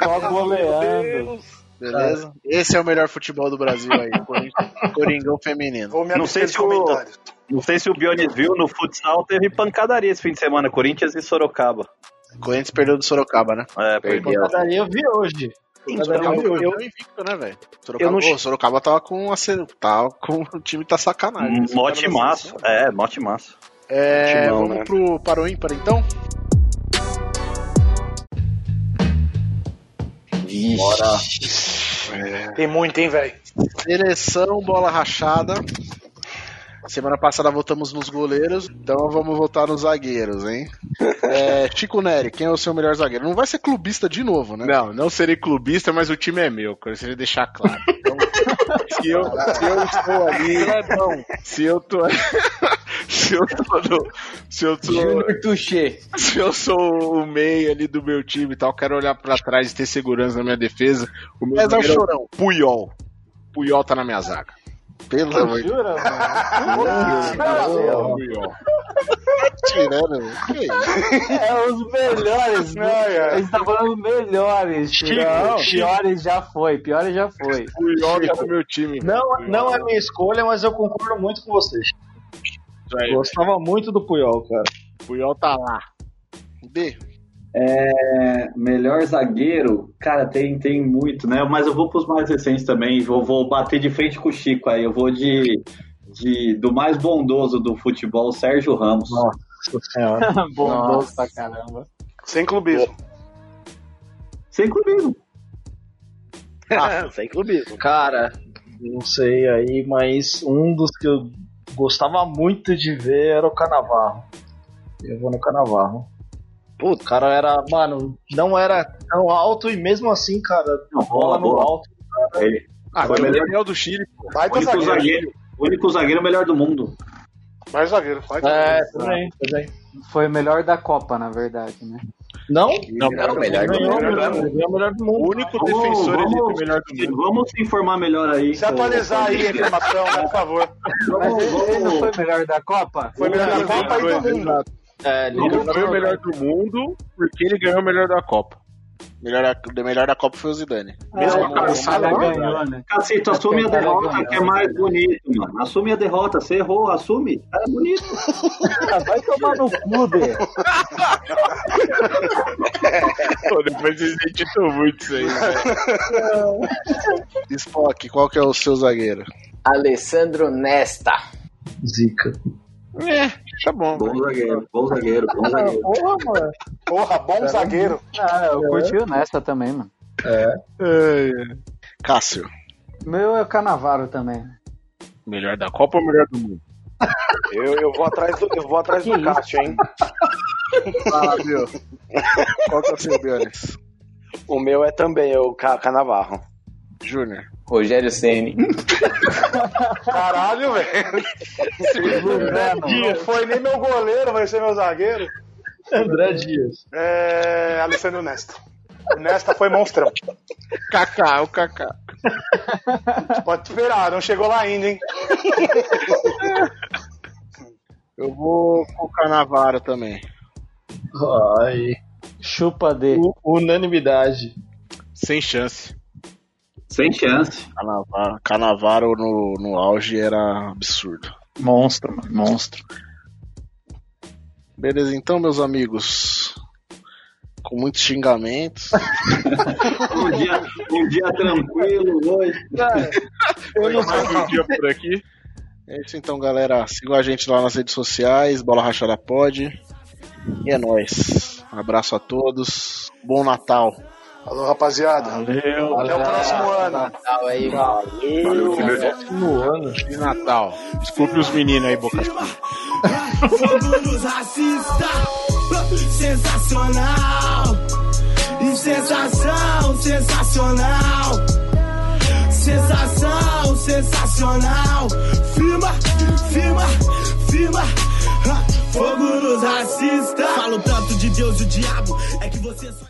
Só goleando. Beleza? Esse é o melhor futebol do Brasil aí, o Corinthians- Coringão feminino. Não sei se o- comentários. Não sei se o Bionis viu, no futsal teve pancadaria esse fim de semana, Corinthians e Sorocaba. Corinthians perdeu do Sorocaba, né? É, perdeu. Daí eu vi hoje. Sorocaba eu- perdeu invicto, né, velho? Sorocaba, não- Ô, Sorocaba tava com a tá, com o time tá sacanagem. Um Mote massa. É, mote massa. É, Timão, vamos né? pro para o ímpar então? Bora. Tem muito, hein, velho. Seleção, bola rachada. Semana passada votamos nos goleiros, então vamos votar nos zagueiros, hein? É, Chico Neri, quem é o seu melhor zagueiro? Não vai ser clubista de novo, né? Não, não serei clubista, mas o time é meu, gostaria de deixar claro. Então, se, eu, se eu estou ali. Se eu tô. se eu tô. no- se eu tô. Se eu sou o meio ali do meu time e tal, quero olhar pra trás e ter segurança na minha defesa. O meu é o Chorão. Puyol. Puyol tá na minha zaga. Pelo amor de Jura, mano? Puyol. tirando. Que isso? É os melhores, né? Eles estão falando melhores. Chico, Não, Chico. piores já foi, piores já foi. Puyol tá no meu time. Não, não é minha escolha, mas eu concordo muito com vocês. Gostava muito do Puyol, cara. Puyol tá lá. B. É, melhor zagueiro, cara, tem, tem muito, né? Mas eu vou pros mais recentes também. Vou, vou bater de frente com o Chico aí. Eu vou de, de do mais bondoso do futebol, Sérgio Ramos. Nossa senhora. Bondoso pra caramba. Sem clubismo. Sem clubismo. Sem clubismo. Cara, não sei aí, mas um dos que eu gostava muito de ver era o Canavarro. Eu vou no Canavarro. Pô, o cara era, mano, não era tão alto e mesmo assim, cara, Não, bola bola, no bola. alto. Cara, Ele. Ah, Foi o melhor- do Chile, pô. Vai O único zagueiro. o único zagueiro melhor do mundo. Vai zagueiro. Vai É, também, também. Foi o melhor da Copa, na verdade, né? Não? Não, Não, o melhor do Ganhou, mundo. melhor, o do mundo. O único defensor vamos- o melhor do mundo. Vamos se informar melhor aí. Se atualizar aí a informação, né, por favor. Mas ele, ele não foi o melhor da Copa? Foi melhor da Copa e do mundo. É, ele Ele foi o melhor do mundo porque ele ganhou o melhor da Copa. Melhor, da- melhor da Copa foi o Zidane. Mesmo Ah, cansado, ele né? ganhou, né? Cacito, assume a derrota ganhou. que é mais bonito, mano. Assume a derrota. Você errou, assume. É bonito. Ah, vai tomar no cu, Dê. Pô, depois vocês editam muito isso aí, velho. Spock, qual que é o seu zagueiro? Alessandro Nesta. Zica. É, tá bom. Bom zagueiro, bom zagueiro, bom zagueiro. Porra, mano. Porra, bom zagueiro. Ah, eu curti o Nesta também, mano. É. Cássio. O meu é o Canavaro também. Melhor da Copa ou melhor do mundo? Eu, eu vou atrás do, eu vou atrás do Cássio, hein? Fala, viu? Qual que é o seu, Bionis? O meu é também é o Ca- Canavarro. Júnior. Rogério Ceni. Caralho, velho. Não foi nem meu goleiro, vai ser meu zagueiro. André Dias. É. Alessandro Nesta. O Nesta foi monstrão. Kaká, o Kaká. Pode esperar, não chegou lá ainda, hein? Eu vou com o Canavaro também. Ai. Chupa D. U- Unanimidade. Sem chance. Sem chance. Canavaro, Canavaro no, no auge era absurdo. Monstro, mano. Monstro. Beleza, então, meus amigos. Com muitos xingamentos. Um dia, um dia tranquilo hoje. Eu não mais um dia por aqui. É isso então, galera. Sigam a gente lá nas redes sociais, Bola Rachada Pod. E é nóis. Um abraço a todos. Bom Natal. Falou, rapaziada. Valeu. Até o próximo ano. Natal aí. Valeu. Próximo ano. De Natal. Desculpe os meninos aí, Boca Suja. Fogo dos racistas, sensacional. E sensação, sensacional. Sensação, sensacional. Firma, firma, firma. Fogo dos racistas. Falo tanto de Deus e o diabo. É que você só.